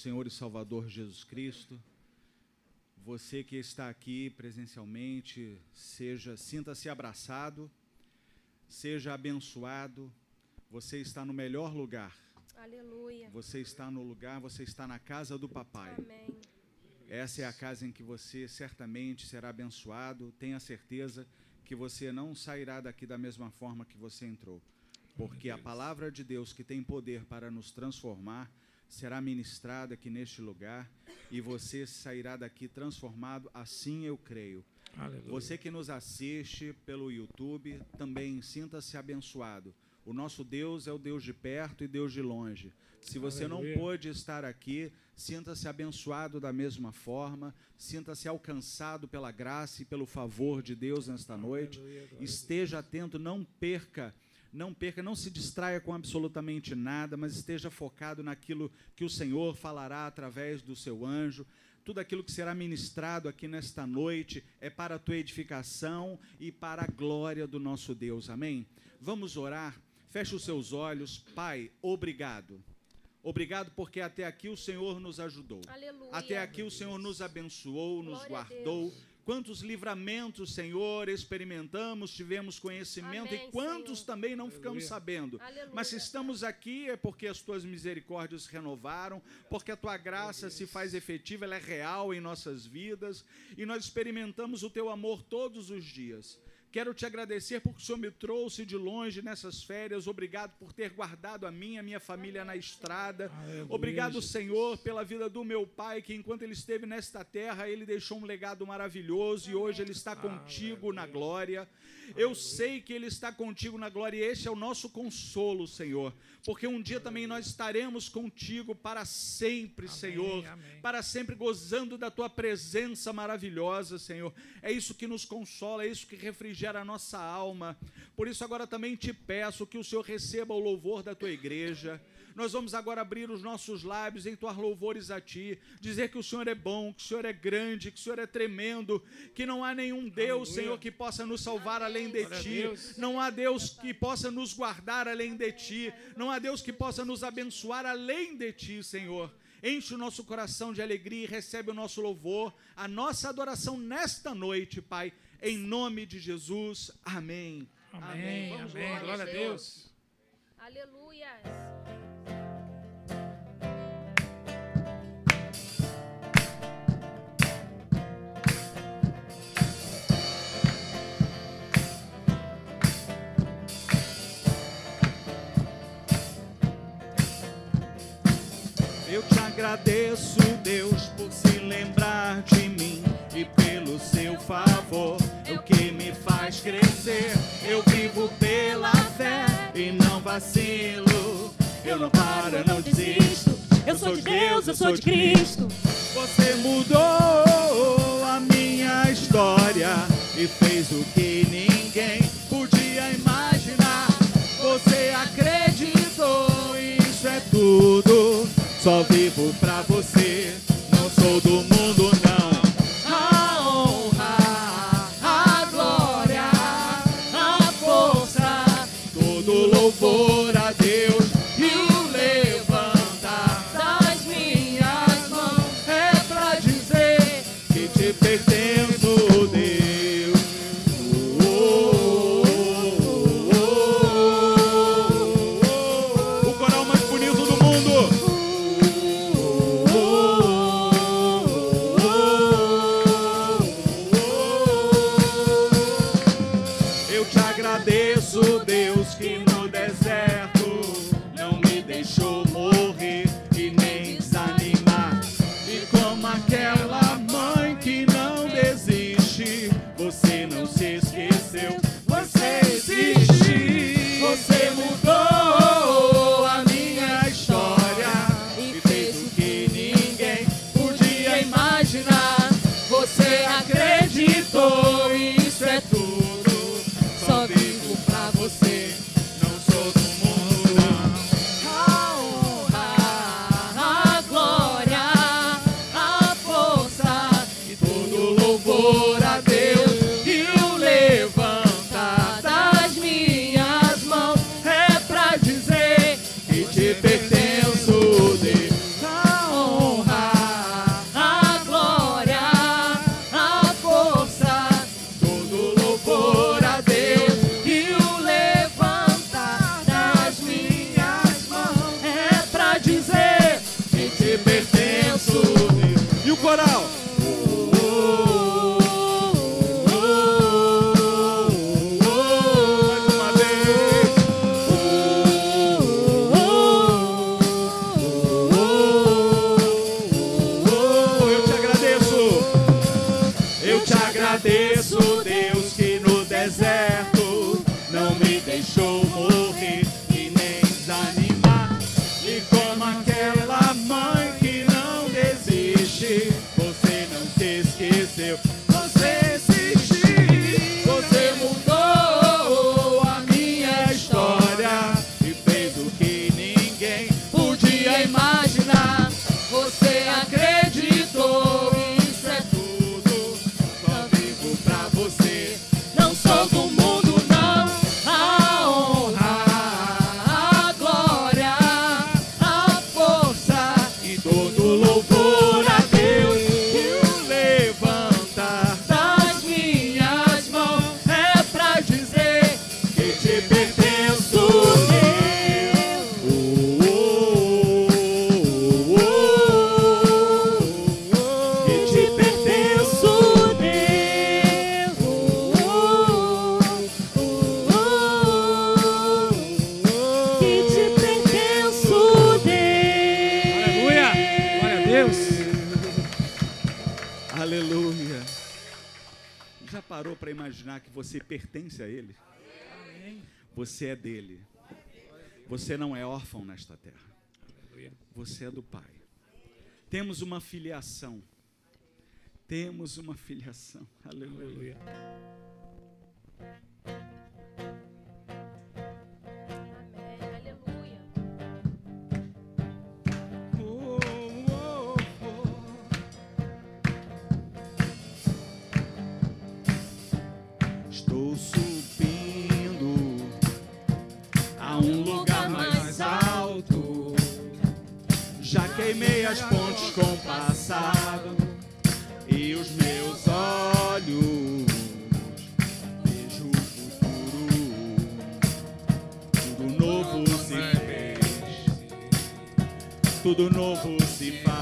Senhor e Salvador Jesus Cristo. Você que está aqui presencialmente, seja sinta-se abraçado, seja abençoado. Você está no melhor lugar. Aleluia. Você está no lugar, você está na casa do papai. Amém. Essa é a casa em que você certamente será abençoado. Tenha certeza que você não sairá daqui da mesma forma que você entrou. Porque a palavra de Deus, que tem poder para nos transformar, será ministrada aqui neste lugar e você sairá daqui transformado, assim eu creio. Aleluia. Você que nos assiste pelo YouTube, também sinta-se abençoado. O nosso Deus é o Deus de perto e Deus de longe. Se você Aleluia. não pôde estar aqui, sinta-se abençoado da mesma forma, sinta-se alcançado pela graça e pelo favor de Deus nesta noite. Aleluia, Esteja atento, não perca, não perca, não se distraia com absolutamente nada, mas esteja focado naquilo que o Senhor falará através do seu anjo. Tudo aquilo que será ministrado aqui nesta noite é para a tua edificação e para a glória do nosso Deus. Amém? Vamos orar. Feche os seus olhos. Pai, obrigado. Obrigado porque até aqui o Senhor nos ajudou. Aleluia. Até aqui o Senhor nos abençoou, nos Glória guardou. Quantos livramentos, Senhor, experimentamos, tivemos conhecimento Amém, e quantos Senhor. também não ficamos Aleluia. sabendo. Aleluia. Mas se estamos aqui é porque as tuas misericórdias se renovaram, porque a tua graça se faz efetiva, ela é real em nossas vidas e nós experimentamos o teu amor todos os dias. Quero te agradecer porque o Senhor me trouxe de longe nessas férias. Obrigado por ter guardado a minha, a minha família na estrada. Obrigado. Senhor, pela vida do meu pai, que enquanto ele esteve nesta terra, ele deixou um legado maravilhoso e hoje ele está contigo na glória. Eu sei que ele está contigo na glória e este é o nosso consolo, Senhor, porque um dia também nós estaremos contigo para sempre, Senhor, para sempre gozando da tua presença maravilhosa, Senhor. É isso que nos consola, é isso que refrigera a nossa alma. Por isso agora também te peço que o Senhor receba o louvor da tua igreja. Nós vamos agora abrir os nossos lábios em tuas louvores a ti, dizer que o Senhor é bom, que o Senhor é grande, que o Senhor é tremendo, que não há nenhum Deus, Aleluia. Senhor, que possa nos salvar além de Glória ti. Não há Deus que possa nos guardar além de ti. Não há Deus que possa nos abençoar além de ti, Senhor. Enche o nosso coração de alegria e recebe o nosso louvor, a nossa adoração nesta noite, Pai, em nome de Jesus. Amém. Amém, Vamos amém. orar, Glória a. Deus. Aleluia. Eu te agradeço, Deus, por se lembrar de mim e pelo seu favor, é o que me faz crescer. Eu vivo pela fé e não vacilo. Eu não paro, eu não desisto. Eu sou de Deus, eu sou de Cristo. Você mudou a minha história e fez o que ninguém podia imaginar. Você acreditou, isso é tudo. Só vivo pra você, Deus. Aleluia. Já parou para imaginar que você pertence a Ele? Amém. Você é dele. Você não é órfão nesta terra. Você é do Pai. Temos uma filiação. Temos uma filiação. Aleluia. Aleluia. Subindo a um lugar mais alto. Já queimei as pontes com o passado e os meus olhos vejo o futuro. Tudo novo se fez tudo novo se faz.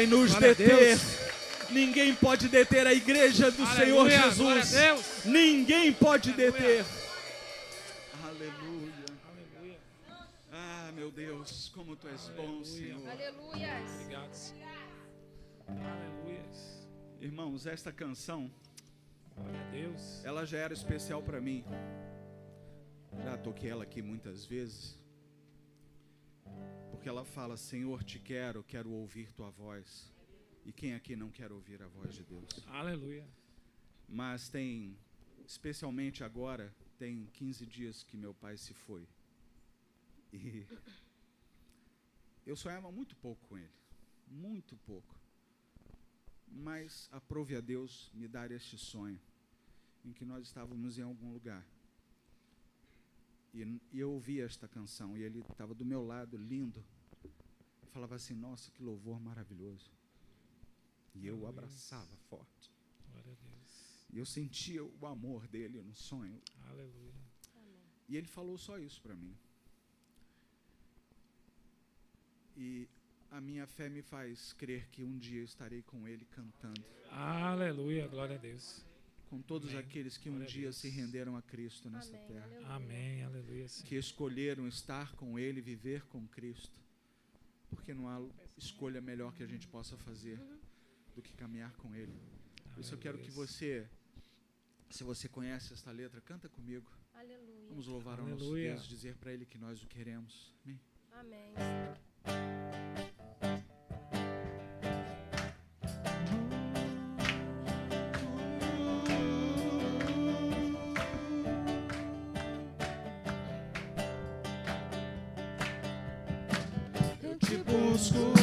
Vai nos Glória deter. Ninguém pode deter a igreja do Aleluia, Senhor Jesus. Deus. Ninguém pode Aleluia. deter. Aleluia. Aleluia. Ah, meu Deus, como tu és bom. Senhor. Aleluia. Obrigado. Aleluia. Irmãos, esta canção, Glória a Deus. ela já era especial para mim. Já toquei ela aqui muitas vezes. Porque ela fala: Senhor, te quero, quero ouvir tua voz. E quem aqui não quer ouvir a voz de Deus? Aleluia. Mas tem, especialmente agora, tem 15 dias que meu pai se foi. E eu sonhava muito pouco com ele. Muito pouco. Mas aprove a Deus me dar este sonho, em que nós estávamos em algum lugar. E, e eu ouvia esta canção, e ele estava do meu lado, lindo. Eu falava assim: Nossa, que louvor maravilhoso. E eu o abraçava forte. E eu sentia o amor dele no sonho. Aleluia. E ele falou só isso para mim. E A minha fé me faz crer que um dia eu estarei com Ele cantando. Aleluia, glória a Deus. Com todos Amém. aqueles que um Glória dia se renderam a Cristo nesta Amém. terra. Aleluia. Amém, aleluia. Senhor. Que escolheram estar com Ele, viver com Cristo. Porque não há escolha melhor que a gente possa fazer do que caminhar com Ele. Por isso eu quero que você, se você conhece esta letra, canta comigo. Aleluia. Vamos louvar ao nosso. Deus, dizer para Ele que nós o queremos. Amém. Amém. Te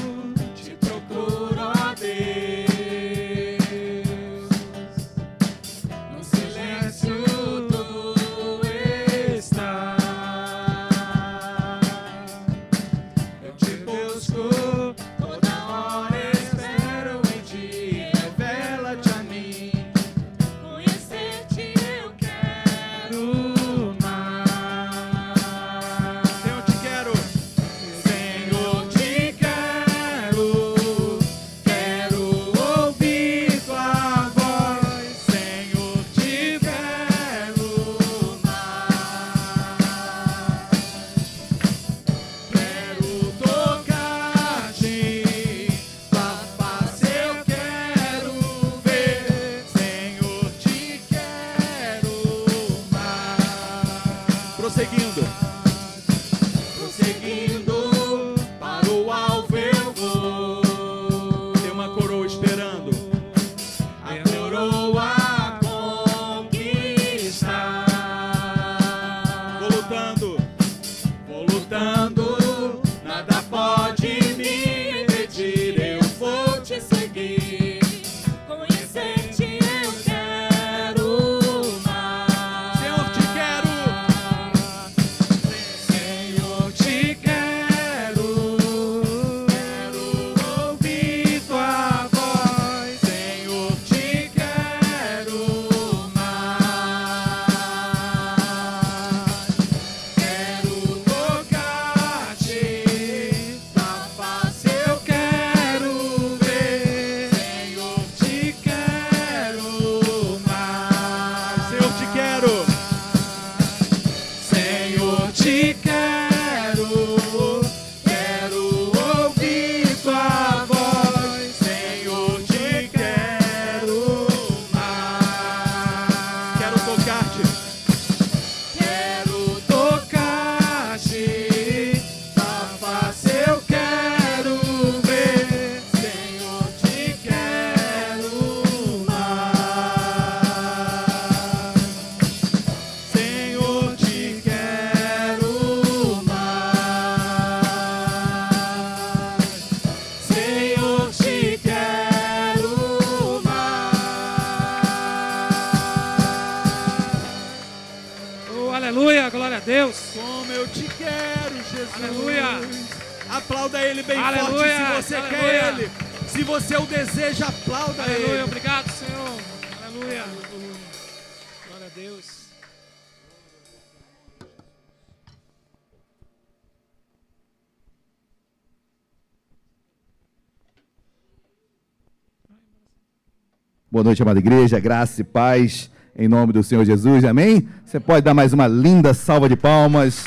Boa noite, amada igreja, graça e paz em nome do Senhor Jesus, amém? Você pode dar mais uma linda salva de palmas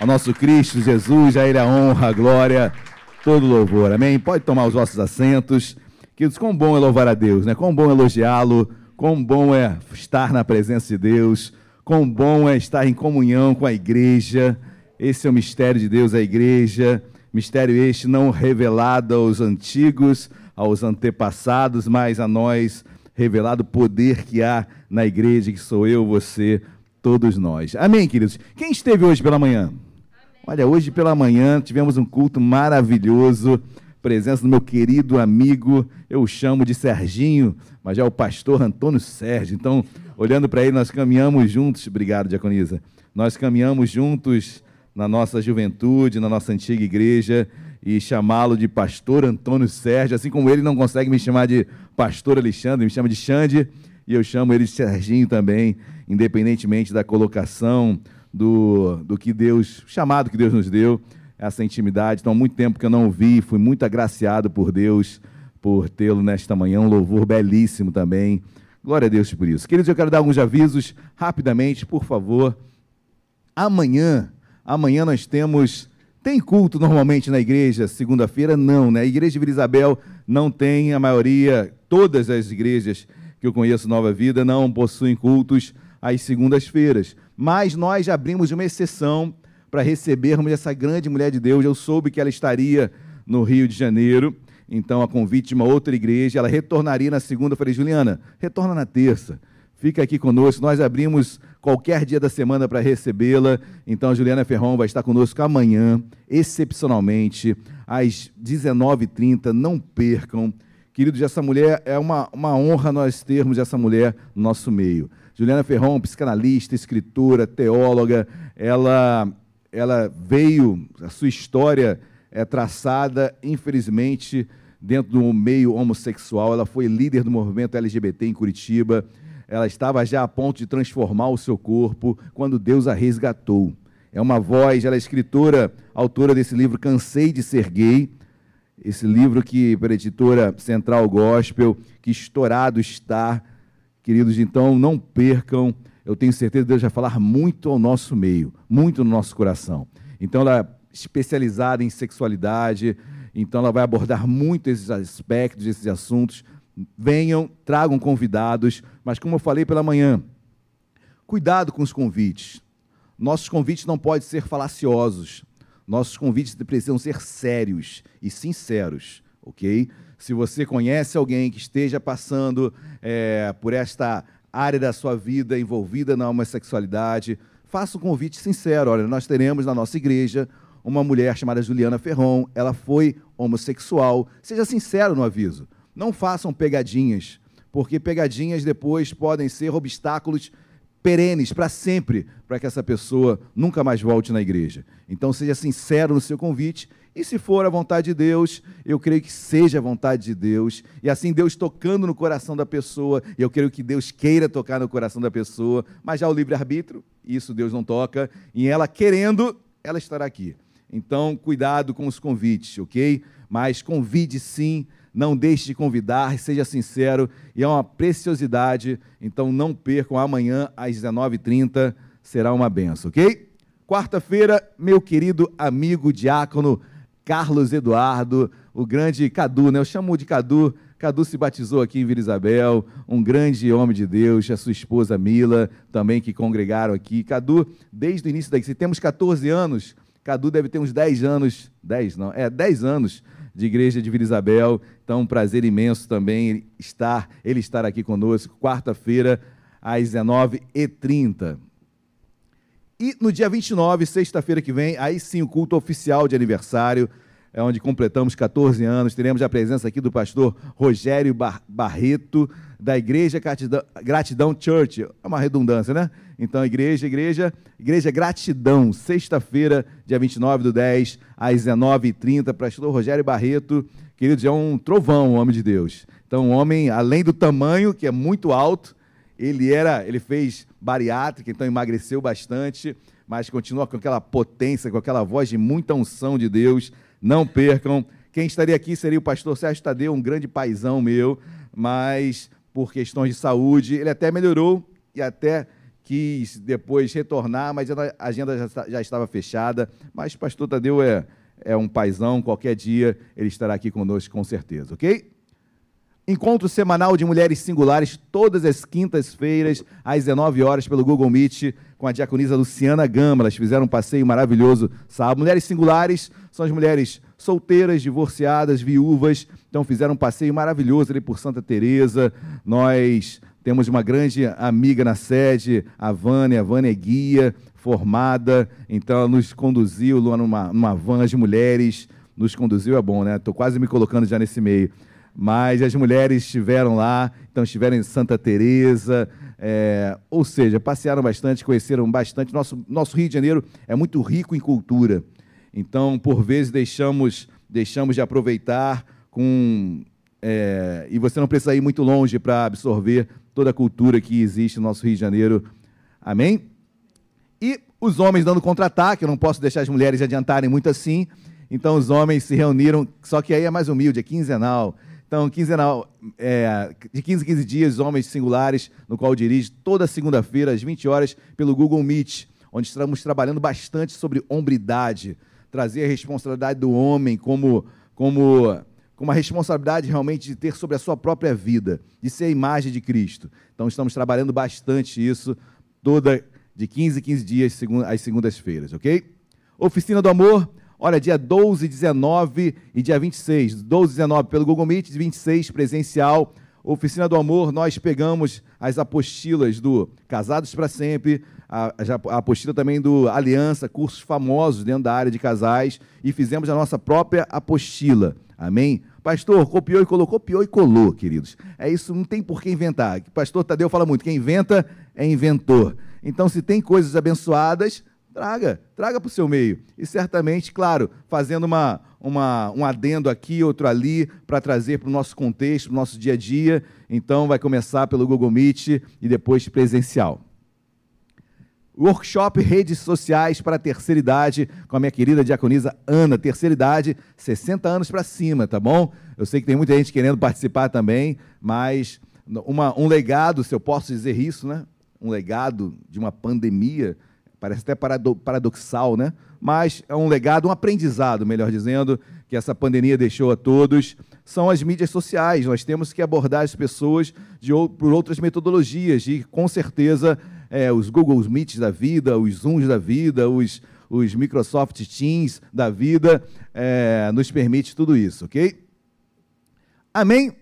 ao nosso Cristo Jesus, a Ele a honra, a glória, todo louvor, amém? Pode tomar os vossos assentos, queridos, quão bom é louvar a Deus, né? Quão bom é elogiá-lo, quão bom é estar na presença de Deus, quão bom é estar em comunhão com a igreja, esse é o mistério de Deus, a igreja, mistério este não revelado aos antigos, aos antepassados, mas a nós revelado o poder que há na igreja, que sou eu, você, todos nós. Amém, queridos? Quem esteve hoje pela manhã? Olha, hoje pela manhã tivemos um culto maravilhoso, presença do meu querido amigo, eu o chamo de Serginho, mas é o pastor Antônio Sérgio. Então, olhando para ele, nós caminhamos juntos, obrigado, Diaconisa, nós caminhamos juntos na nossa juventude, na nossa antiga igreja, e chamá-lo de pastor Antônio Sérgio, assim como ele não consegue me chamar de pastor Alexandre, me chama de Xande, e eu chamo ele de Serginho também, independentemente da colocação, do, do que Deus, chamado que Deus nos deu, essa intimidade. Então, há muito tempo que eu não o vi, fui muito agraciado por Deus por tê-lo nesta manhã. Um louvor belíssimo também. Glória a Deus por isso. Queridos, eu quero dar alguns avisos rapidamente, por favor. Amanhã, amanhã nós temos. Tem culto normalmente na igreja, segunda-feira? Não, né? A igreja de Vila Isabel não tem, a maioria, todas as igrejas que eu conheço, Nova Vida, não possuem cultos às segundas-feiras. Mas nós abrimos uma exceção para recebermos essa grande mulher de Deus. Eu soube que ela estaria no Rio de Janeiro, então a convite de uma outra igreja, ela retornaria na segunda. Eu falei, Juliana, retorna na terça. Fica aqui conosco. Nós abrimos qualquer dia da semana para recebê-la. Então a Juliana Ferron vai estar conosco amanhã, excepcionalmente, às 19h30. Não percam. Queridos, essa mulher é uma, uma honra nós termos essa mulher no nosso meio. Juliana Ferron, psicanalista, escritora, teóloga, ela, ela veio, a sua história é traçada, infelizmente, dentro do meio homossexual. Ela foi líder do movimento LGBT em Curitiba. Ela estava já a ponto de transformar o seu corpo quando Deus a resgatou. É uma voz, ela é escritora, autora desse livro Cansei de Ser Gay. Esse livro que, para a editora Central Gospel, que estourado está. Queridos, então não percam. Eu tenho certeza que Deus vai falar muito ao nosso meio, muito no nosso coração. Então ela é especializada em sexualidade, então ela vai abordar muito esses aspectos, esses assuntos. Venham, tragam convidados, mas como eu falei pela manhã, cuidado com os convites. Nossos convites não podem ser falaciosos. Nossos convites precisam ser sérios e sinceros, ok? Se você conhece alguém que esteja passando é, por esta área da sua vida envolvida na homossexualidade, faça um convite sincero. Olha, nós teremos na nossa igreja uma mulher chamada Juliana Ferron, ela foi homossexual. Seja sincero no aviso. Não façam pegadinhas, porque pegadinhas depois podem ser obstáculos perenes para sempre, para que essa pessoa nunca mais volte na igreja. Então seja sincero no seu convite e se for a vontade de Deus, eu creio que seja a vontade de Deus, e assim Deus tocando no coração da pessoa, eu creio que Deus queira tocar no coração da pessoa, mas já o livre-arbítrio, isso Deus não toca, e ela querendo, ela estará aqui. Então, cuidado com os convites, ok? Mas convide sim, não deixe de convidar, seja sincero, e é uma preciosidade, então não percam amanhã às 19h30, será uma benção, ok? Quarta-feira, meu querido amigo diácono Carlos Eduardo, o grande Cadu, né? Eu chamo de Cadu. Cadu se batizou aqui em Vila Isabel, um grande homem de Deus, a sua esposa Mila, também que congregaram aqui. Cadu, desde o início daqui, se temos 14 anos, Cadu deve ter uns 10 anos, 10 não, é 10 anos de igreja de Vila Isabel. Então, um prazer imenso também estar, ele estar aqui conosco, quarta-feira, às 19h30. E no dia 29, sexta-feira que vem, aí sim o culto oficial de aniversário, é onde completamos 14 anos. Teremos a presença aqui do pastor Rogério Bar Barreto, da Igreja Gratidão Church. É uma redundância, né? Então, igreja, igreja, igreja Gratidão, sexta-feira, dia 29 do 10, às 19h30, pastor Rogério Barreto. Queridos, é um trovão, o homem de Deus. Então, um homem, além do tamanho, que é muito alto, ele era, ele fez bariátrica, então emagreceu bastante, mas continua com aquela potência, com aquela voz de muita unção de Deus. Não percam. Quem estaria aqui seria o pastor Sérgio Tadeu, um grande paizão meu, mas por questões de saúde, ele até melhorou e até quis depois retornar, mas a agenda já, já estava fechada. Mas pastor Tadeu é, é um paizão, qualquer dia ele estará aqui conosco com certeza, ok? Encontro semanal de mulheres singulares, todas as quintas-feiras, às 19 horas, pelo Google Meet, com a diaconisa Luciana Gama. Elas fizeram um passeio maravilhoso sábado. Mulheres singulares são as mulheres solteiras, divorciadas, viúvas. Então fizeram um passeio maravilhoso ali por Santa Teresa. Nós temos uma grande amiga na sede, a Vânia. A Vânia é guia, formada. Então ela nos conduziu numa, numa van de mulheres. Nos conduziu, é bom, né? Estou quase me colocando já nesse meio mas as mulheres estiveram lá, então estiveram em Santa Teresa, é, ou seja, passearam bastante, conheceram bastante. Nosso, nosso Rio de Janeiro é muito rico em cultura, então por vezes deixamos, deixamos de aproveitar com é, e você não precisa ir muito longe para absorver toda a cultura que existe no nosso Rio de Janeiro. Amém? E os homens dando contra-ataque, eu não posso deixar as mulheres adiantarem muito assim. Então os homens se reuniram, só que aí é mais humilde, é quinzenal. Então, quinzenal, é, de 15 em 15 dias, homens singulares, no qual eu dirijo toda segunda-feira, às 20 horas, pelo Google Meet, onde estamos trabalhando bastante sobre hombridade, trazer a responsabilidade do homem como, como, como a responsabilidade realmente de ter sobre a sua própria vida, de ser a imagem de Cristo. Então, estamos trabalhando bastante isso, toda de 15 em 15 dias, às segundas-feiras, ok? Oficina do Amor, olha, dia 12, 19 e dia 26. 12 e 19 pelo Google Meet, 26 presencial. Oficina do Amor, nós pegamos as apostilas do Casados para Sempre, a, a apostila também do Aliança, cursos famosos dentro da área de casais, e fizemos a nossa própria apostila. Amém? Pastor, copiou e colou, copiou e colou, queridos. É isso, não tem por que inventar. Pastor Tadeu fala muito, quem inventa é inventor. Então, se tem coisas abençoadas, traga, traga para o seu meio. E certamente, claro, fazendo uma, uma, um adendo aqui, outro ali, para trazer para o nosso contexto, para o nosso dia a dia. Então, vai começar pelo Google Meet e depois presencial. Workshop Redes Sociais para a Terceira Idade, com a minha querida diaconisa Ana. Terceira idade, 60 anos para cima, tá bom? Eu sei que tem muita gente querendo participar também, mas uma- um legado, se eu posso dizer isso, né? Um legado de uma pandemia, parece até parado- paradoxal, né? Mas é um legado, um aprendizado, melhor dizendo, que essa pandemia deixou a todos, são as mídias sociais. Nós temos que abordar as pessoas de, por outras metodologias e, com certeza, é, os Google Meets da vida, os Zooms da vida, os, os Microsoft Teams da vida, é, nos permite tudo isso, ok? Amém?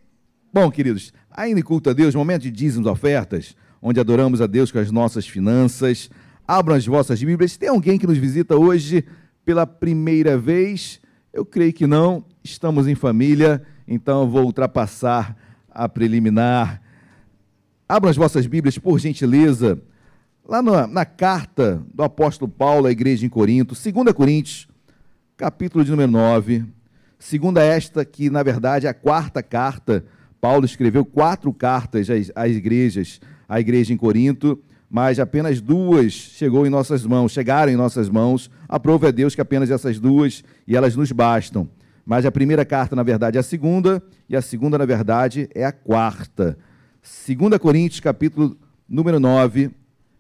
Bom, queridos, ainda em culto a Deus, momento de dízimos ofertas, onde adoramos a Deus com as nossas finanças. Abram as vossas Bíblias. Tem alguém que nos visita hoje pela primeira vez? Eu creio que não. Estamos em família, então vou ultrapassar a preliminar. Abram as vossas Bíblias, por gentileza, lá na, na carta do apóstolo Paulo à igreja em Corinto, 2 Coríntios, capítulo de número 9. Segunda esta, que na verdade é a quarta carta. Paulo escreveu quatro cartas às, às igrejas, à igreja em Corinto, mas apenas duas chegou em nossas mãos, chegaram em nossas mãos. Aprove a Deus que apenas essas duas e elas nos bastam. Mas a primeira carta, na verdade, é a segunda, e a segunda, na verdade, é a quarta. 2 Coríntios, capítulo número 9,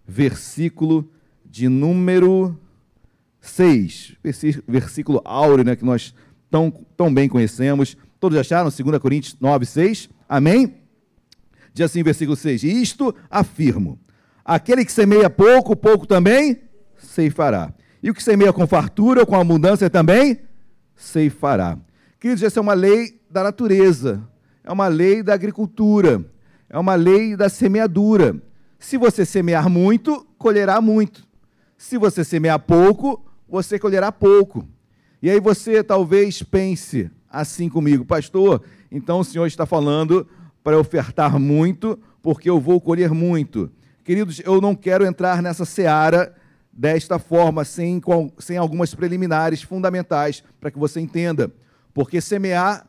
versículo de número 6. Versi- Versículo áureo, né, que nós tão, tão bem conhecemos. Todos acharam? 2 Coríntios 9, 6. Amém? Diz assim, versículo 6. Isto afirmo: aquele que semeia pouco, pouco também ceifará. E o que semeia com fartura ou com abundância também ceifará. Queridos, essa é uma lei da natureza, é uma lei da agricultura, é uma lei da semeadura. Se você semear muito, colherá muito. Se você semear pouco, você colherá pouco. E aí você talvez pense assim comigo, pastor, então o senhor está falando para ofertar muito, porque eu vou colher muito. Queridos, eu não quero entrar nessa seara desta forma, sem, sem algumas preliminares fundamentais, para que você entenda. Porque semear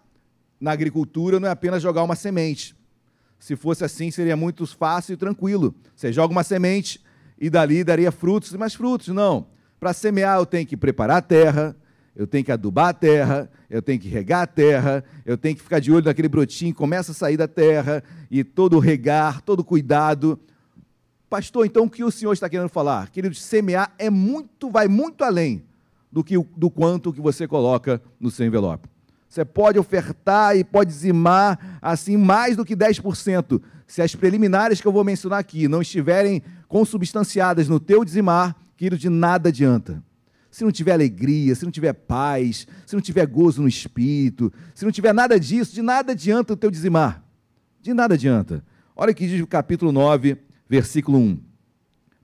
na agricultura não é apenas jogar uma semente. Se fosse assim, seria muito fácil e tranquilo. Você joga uma semente e dali daria frutos e mais frutos. Não. Para semear, eu tenho que preparar a terra, eu tenho que adubar a terra, eu tenho que regar a terra, eu tenho que ficar de olho naquele brotinho que começa a sair da terra, e todo o regar, todo o cuidado. Pastor, então o que o senhor está querendo falar? Querido, semear é muito, vai muito além do, que, do quanto que você coloca no seu envelope. Você pode ofertar e pode dizimar assim mais do que 10%. Se as preliminares que eu vou mencionar aqui não estiverem consubstanciadas no teu dizimar, querido, de nada adianta. Se não tiver alegria, se não tiver paz, se não tiver gozo no espírito, se não tiver nada disso, de nada adianta o teu dizimar. De nada adianta. Olha o que diz o capítulo 9, versículo 1.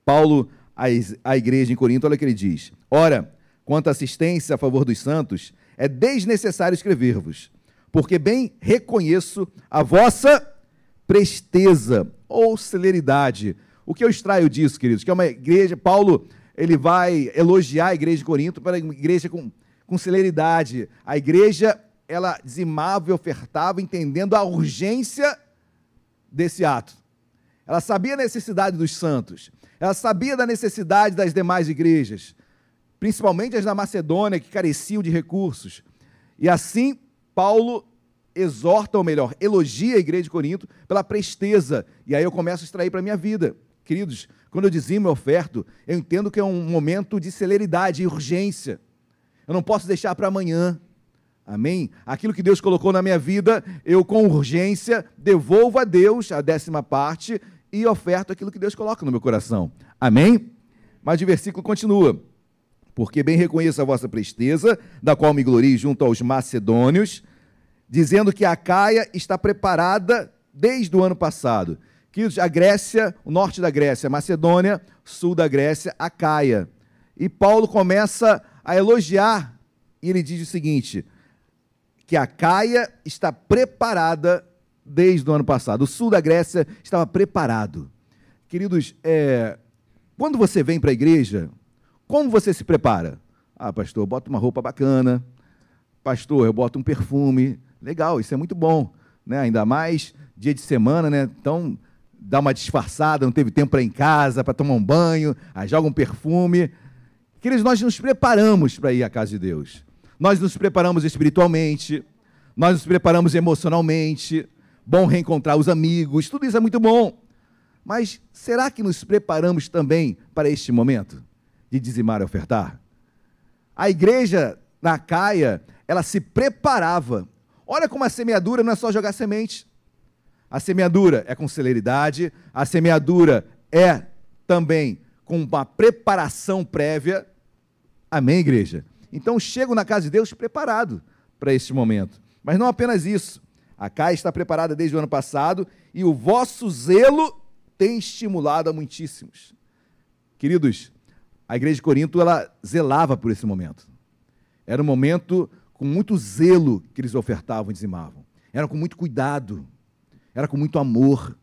Paulo à igreja em Corinto, olha o que ele diz. Ora, quanto à assistência a favor dos santos, é desnecessário escrever-vos, porque bem reconheço a vossa presteza ou celeridade. O que eu extraio disso, queridos? Que é uma igreja, Paulo, ele vai elogiar a igreja de Corinto para uma igreja com, com celeridade. A igreja, ela dizimava e ofertava, entendendo a urgência desse ato. ela sabia a necessidade dos santos, ela sabia da necessidade das demais igrejas, principalmente as da Macedônia, que careciam de recursos. E assim, Paulo exorta, ou melhor, elogia a igreja de Corinto pela presteza. E aí eu começo a extrair para a minha vida. Queridos, quando eu dizimo e oferto, eu entendo que é um momento de celeridade e urgência. Eu não posso deixar para amanhã. Amém? Aquilo que Deus colocou na minha vida, eu com urgência devolvo a Deus a décima parte e oferto aquilo que Deus coloca no meu coração. Amém? Mas o versículo continua. Porque bem reconheço a vossa presteza, da qual me glorio junto aos macedônios, dizendo que a Caia está preparada desde o ano passado. Queridos, a Grécia, o norte da Grécia, a Macedônia, sul da Grécia, a Caia. E Paulo começa a elogiar, e ele diz o seguinte: que a Caia está preparada desde o ano passado. O sul da Grécia estava preparado. Queridos, é, quando você vem para a igreja, como você se prepara? Ah, pastor, eu boto uma roupa bacana. Pastor, eu boto um perfume. Legal, isso é muito bom. Né? Ainda mais dia de semana, né? Então, dá uma disfarçada, não teve tempo para ir em casa, para tomar um banho, aí joga um perfume. Queridos, nós nos preparamos para ir à casa de Deus. Nós nos preparamos espiritualmente, nós nos preparamos emocionalmente. Bom reencontrar os amigos, tudo isso é muito bom. Mas será que nos preparamos também para este momento de dizimar e ofertar? A igreja na Caia, ela se preparava. Olha como a semeadura não é só jogar semente. A semeadura é com celeridade, a semeadura é também com uma preparação prévia. Amém, igreja? Então chego na casa de Deus preparado para este momento. Mas não apenas isso. A CAI está preparada desde o ano passado e o vosso zelo tem estimulado a muitíssimos. Queridos, a igreja de Corinto ela zelava por esse momento. Era um momento com muito zelo que eles ofertavam e dizimavam. Era com muito cuidado, era com muito amor,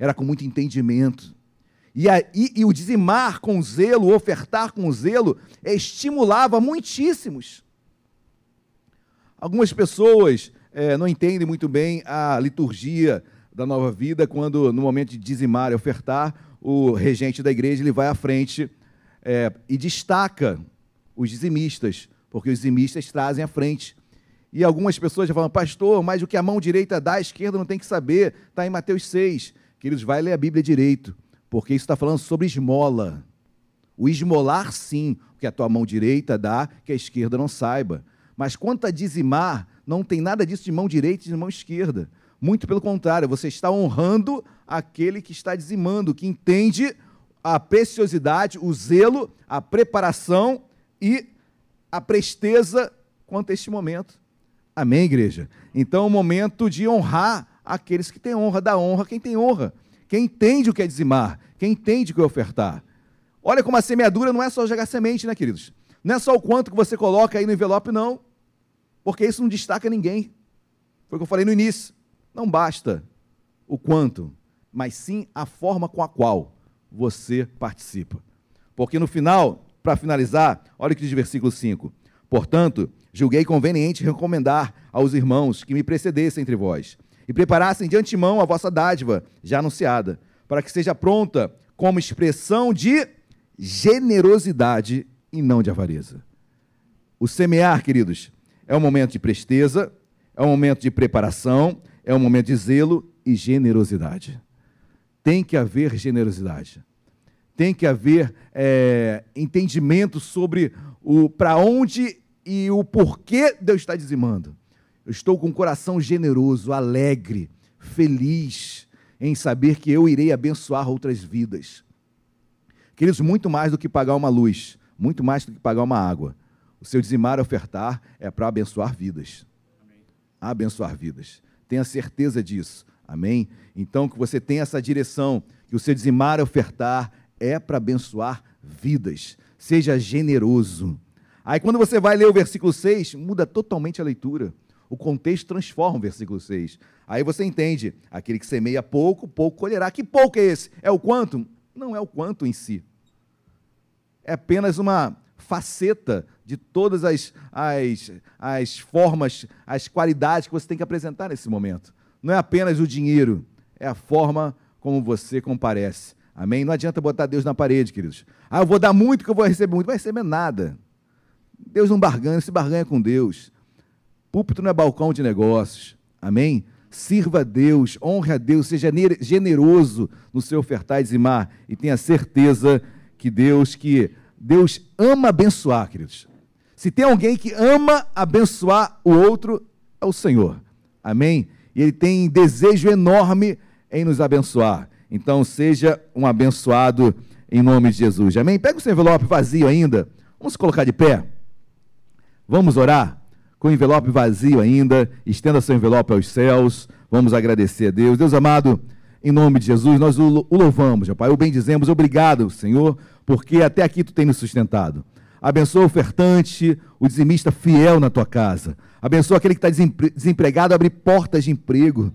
era com muito entendimento. E, a, e, e o dizimar com zelo, o ofertar com zelo, estimulava muitíssimos. Algumas pessoas é, não entendem muito bem a liturgia da nova vida, quando no momento de dizimar e ofertar, o regente da igreja ele vai à frente é, e destaca os dizimistas, porque os dizimistas trazem à frente. E algumas pessoas já falam, pastor, mas o que a mão direita dá, a esquerda não tem que saber, está em Mateus 6. Queridos, vai ler a Bíblia direito, porque isso está falando sobre esmola. O esmolar, sim, o que a tua mão direita dá, que a esquerda não saiba. Mas quanto a dizimar, não tem nada disso de mão direita e de mão esquerda. Muito pelo contrário, você está honrando aquele que está dizimando, que entende a preciosidade, o zelo, a preparação e a presteza quanto a este momento. Amém, igreja? Então é o momento de honrar aqueles que têm honra, dar honra quem tem honra. Quem entende o que é dizimar, quem entende o que é ofertar. Olha como a semeadura não é só jogar semente, né, queridos? Não é só o quanto que você coloca aí no envelope, não. Porque isso não destaca ninguém. Foi o que eu falei no início. Não basta o quanto, mas sim a forma com a qual você participa. Porque no final, para finalizar, olha o que diz o versículo 5. Portanto, julguei conveniente recomendar aos irmãos que me precedessem entre vós e preparassem de antemão a vossa dádiva já anunciada, para que seja pronta como expressão de generosidade e não de avareza. O semear, queridos, é um momento de presteza, é um momento de preparação, é um momento de zelo e generosidade. Tem que haver generosidade. Tem que haver é, entendimento sobre o para onde e o porquê Deus está dizimando. Eu estou com o coração generoso, alegre, feliz em saber que eu irei abençoar outras vidas. Queridos, muito mais do que pagar uma luz, muito mais do que pagar uma água. O seu dizimar e ofertar é para abençoar vidas. Abençoar vidas. Tenha certeza disso. Amém? Então, que você tenha essa direção, que o seu dizimar e ofertar é para abençoar vidas. Seja generoso. Aí, quando você vai ler o versículo 6, muda totalmente a leitura. O contexto transforma o versículo 6. Aí você entende: aquele que semeia pouco, pouco colherá. Que pouco é esse? É o quanto? Não é o quanto em si. É apenas uma faceta de todas as, as, as formas, as qualidades que você tem que apresentar nesse momento. Não é apenas o dinheiro, é a forma como você comparece. Amém? Não adianta botar Deus na parede, queridos. Ah, eu vou dar muito que eu vou receber muito. Não vai receber nada. Deus não barganha, se barganha com Deus. Púlpito não é balcão de negócios. Amém? Sirva a Deus, honre a Deus, seja ner- generoso no seu ofertar e dizimar e tenha certeza que Deus que Deus ama abençoar, queridos. Se tem alguém que ama abençoar o outro, é o Senhor. Amém? E ele tem desejo enorme em nos abençoar. Então, seja um abençoado em nome de Jesus. Amém? Pega o seu envelope vazio ainda. Vamos colocar de pé. Vamos orar? Com o envelope vazio ainda, estenda seu envelope aos céus. Vamos agradecer a Deus. Deus amado, em nome de Jesus, nós o louvamos, ó Pai. O bendizemos. Obrigado, Senhor, porque até aqui tu tem nos sustentado. Abençoa o ofertante, o dizimista fiel na tua casa. Abençoa aquele que está desempregado, abre portas de emprego.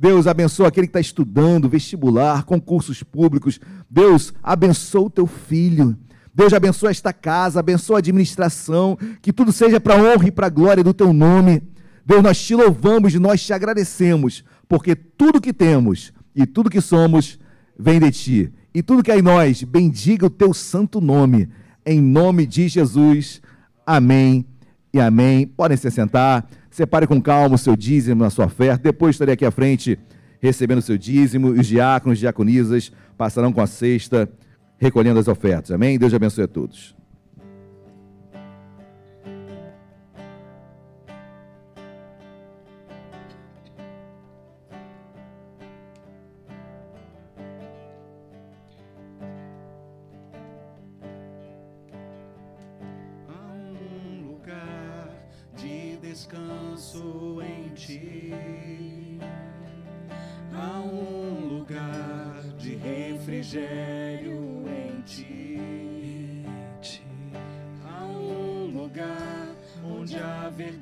Deus abençoa aquele que está estudando, vestibular, concursos públicos. Deus abençoa o teu filho. Deus abençoa esta casa, abençoa a administração, que tudo seja para a honra e para a glória do teu nome. Deus, nós te louvamos e nós te agradecemos, porque tudo que temos e tudo que somos vem de ti. E tudo que há em nós, bendiga o teu santo nome. Em nome de Jesus. Amém e amém. Podem se sentar. Separe com calma o seu dízimo na sua oferta. Depois estarei aqui à frente recebendo o seu dízimo. Os diáconos, diaconisas passarão com a cesta recolhendo as ofertas. Amém? Deus abençoe a todos.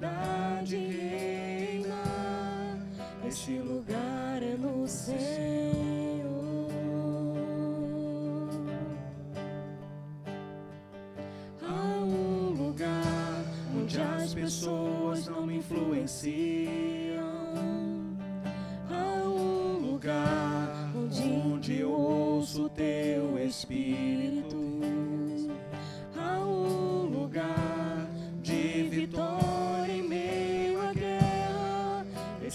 Verdade reina. Esse lugar é no Senhor. Há um lugar onde as pessoas não me influenciam. Há um lugar onde eu ouço teu espírito.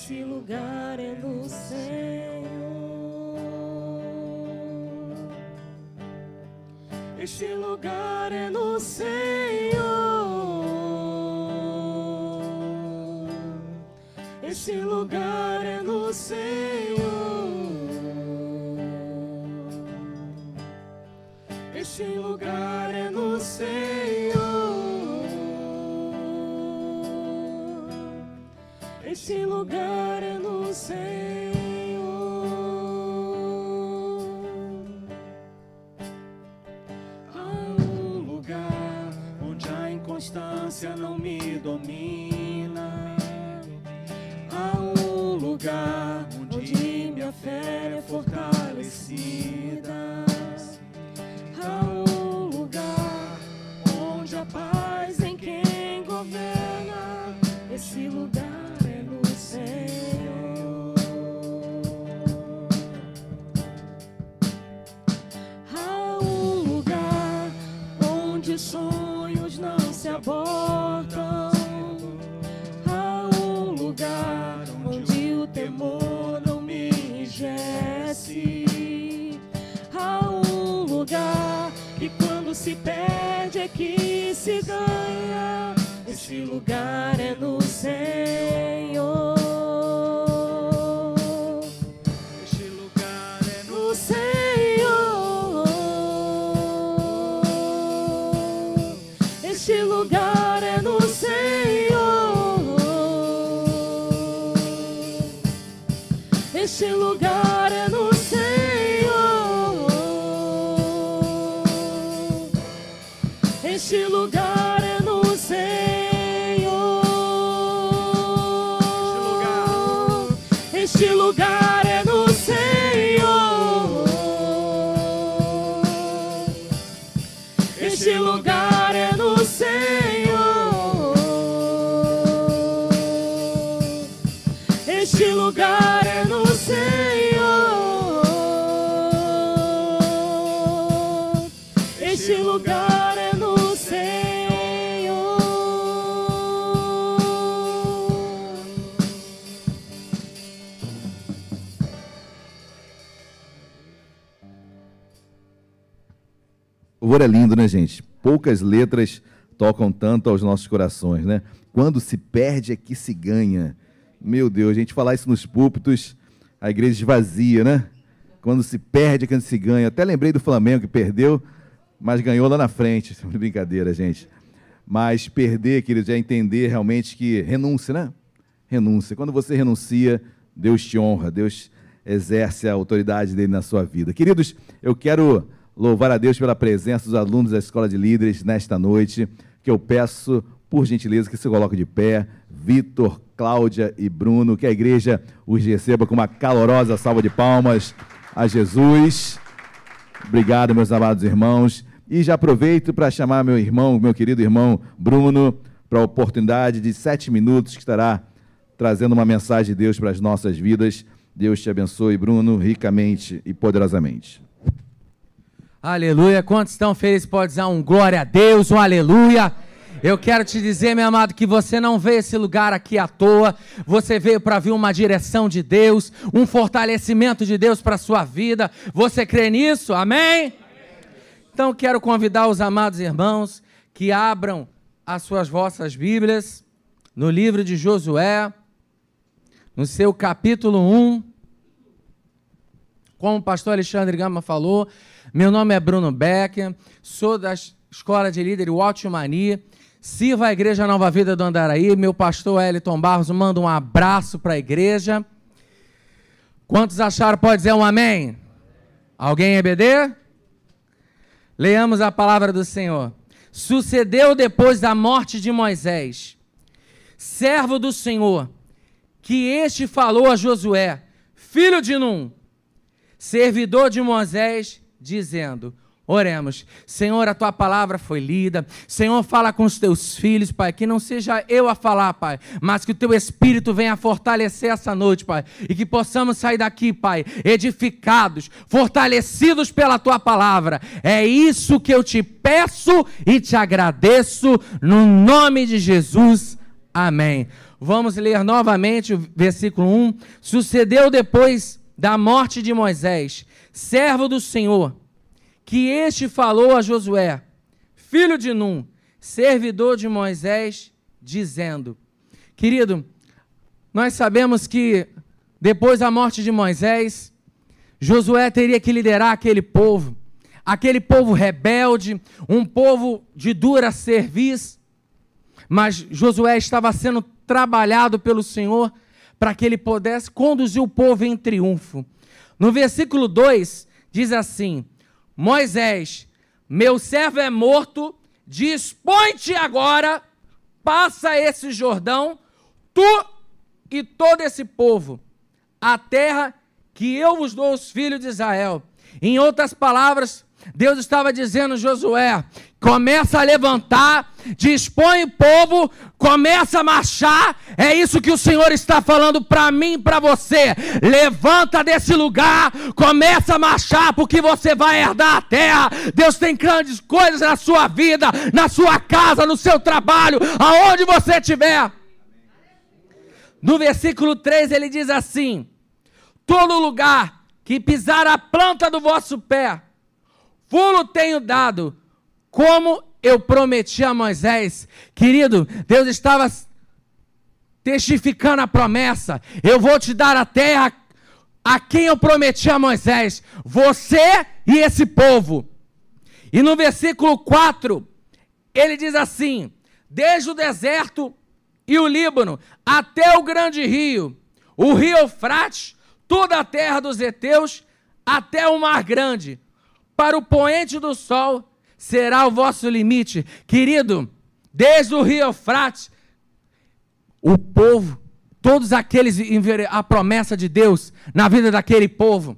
Esse lugar é no Senhor. Este lugar é no Senhor. Este lugar é no Senhor. Este lugar é no Senhor. Este lugar é no Senhor. Há um lugar onde a inconstância não me domina. Há um lugar onde minha fé é fortalecida. Não Este é lindo, né, gente? Poucas letras tocam tanto aos nossos corações, né? Quando se perde é que se ganha. Meu Deus, a gente falar isso nos púlpitos, a igreja esvazia, né? Quando se perde é que se ganha. Até lembrei do Flamengo que perdeu, mas ganhou lá na frente. Brincadeira, gente. Mas perder, queridos, é entender realmente que renúncia, né? Renúncia. Quando você renuncia, Deus te honra, Deus exerce a autoridade dele na sua vida. Queridos, eu quero louvar a Deus pela presença dos alunos da Escola de Líderes nesta noite, que eu peço, por gentileza, que se coloque de pé. Vitor, Cláudia e Bruno, que a igreja os receba com uma calorosa salva de palmas a Jesus. Obrigado, meus amados irmãos. E já aproveito para chamar meu irmão, meu querido irmão Bruno, para a oportunidade de sete minutos que estará trazendo uma mensagem de Deus para as nossas vidas. Deus te abençoe, Bruno, ricamente e poderosamente. Aleluia. Quantos estão felizes? Pode dizer um glória a Deus, um aleluia. Eu quero te dizer, meu amado, que você não veio esse lugar aqui à toa. Você veio para ver uma direção de Deus, um fortalecimento de Deus para a sua vida. Você crê nisso? Amém? Então quero convidar os amados irmãos que abram as suas vossas Bíblias no livro de Josué, no seu capítulo 1. Como o pastor Alexandre Gama falou, meu nome é Bruno Becker, sou da Escola de Líder Watch Mani, sirvo a Igreja Nova Vida do Andaraí, meu pastor Eliton Barros manda um abraço para a igreja. Quantos acharam? Pode dizer um amém? Alguém EBD? Leamos a palavra do Senhor. Sucedeu depois da morte de Moisés, servo do Senhor, que este falou a Josué, filho de Num, servidor de Moisés, dizendo: Oremos, Senhor, a tua palavra foi lida. Senhor, fala com os teus filhos, Pai. Que não seja eu a falar, Pai, mas que o teu espírito venha fortalecer essa noite, Pai. E que possamos sair daqui, Pai, edificados, fortalecidos pela tua palavra. É isso que eu te peço e te agradeço, no nome de Jesus. Amém. Vamos ler novamente o versículo 1. Sucedeu depois da morte de Moisés, servo do Senhor que este falou a Josué, filho de Num, servidor de Moisés, dizendo: Querido, nós sabemos que depois da morte de Moisés, Josué teria que liderar aquele povo, aquele povo rebelde, um povo de dura serviço, mas Josué estava sendo trabalhado pelo Senhor para que ele pudesse conduzir o povo em triunfo. No versículo 2 diz assim: Moisés, meu servo é morto, dispõe-te agora, passa esse Jordão, tu e todo esse povo, a terra que eu vos dou os filhos de Israel. Em outras palavras, Deus estava dizendo, Josué, começa a levantar, dispõe o povo, começa a marchar. É isso que o Senhor está falando para mim para você. Levanta desse lugar, começa a marchar, porque você vai herdar a terra. Deus tem grandes coisas na sua vida, na sua casa, no seu trabalho, aonde você estiver. No versículo 3 ele diz assim: Todo lugar que pisar a planta do vosso pé, vou tenho dado, como eu prometi a Moisés. Querido, Deus estava testificando a promessa: eu vou te dar a terra a quem eu prometi a Moisés, você e esse povo. E no versículo 4, ele diz assim: desde o deserto e o Líbano até o grande rio, o rio Eufrates, toda a terra dos heteus, até o mar grande, para o poente do sol será o vosso limite. Querido, desde o rio Eufrates, o povo, todos aqueles, a promessa de Deus na vida daquele povo.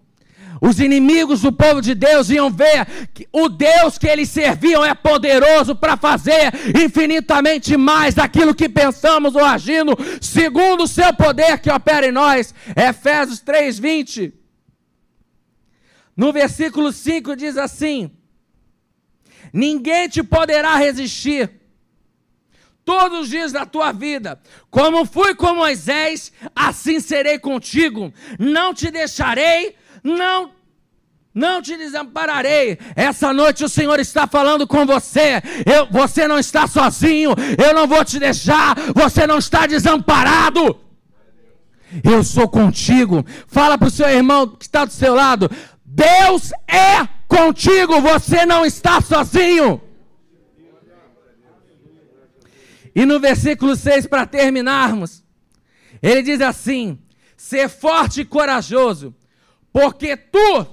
Os inimigos do povo de Deus iam ver que o Deus que eles serviam é poderoso para fazer infinitamente mais daquilo que pensamos ou agindo, segundo o seu poder que opera em nós. Efésios 3:20. No versículo 5 diz assim: ninguém te poderá resistir todos os dias da tua vida. Como fui com Moisés, assim serei contigo. Não te deixarei, não não te desampararei. Essa noite o Senhor está falando com você. Eu, você não está sozinho. Eu não vou te deixar. Você não está desamparado. Eu sou contigo. Fala para o seu irmão que está do seu lado. Deus é contigo. Você não está sozinho. E no versículo 6, para terminarmos, ele diz assim: Ser forte e corajoso, porque tu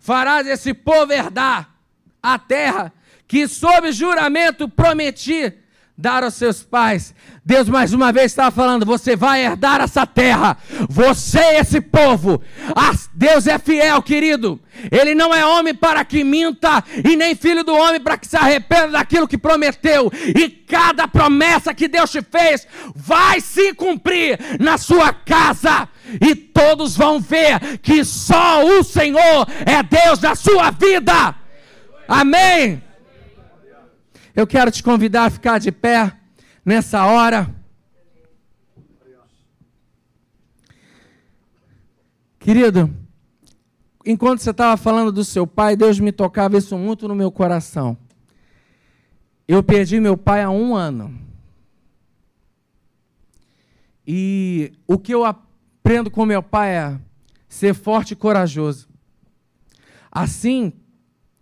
farás esse povo herdar a terra que, sob juramento, prometi dar aos seus pais. Deus mais uma vez estava falando: você vai herdar essa terra, você, esse povo. Ah, Deus é fiel, querido. Ele não é homem para que minta, e nem filho do homem para que se arrependa daquilo que prometeu. E cada promessa que Deus te fez vai se cumprir na sua casa. E todos vão ver que só o Senhor é Deus da sua vida. Amém. Eu quero te convidar a ficar de pé nessa hora. Querido, enquanto você estava falando do seu pai, Deus me tocava isso muito no meu coração. Eu perdi meu pai há um ano. E o que eu aprendo com meu pai é ser forte e corajoso. Assim,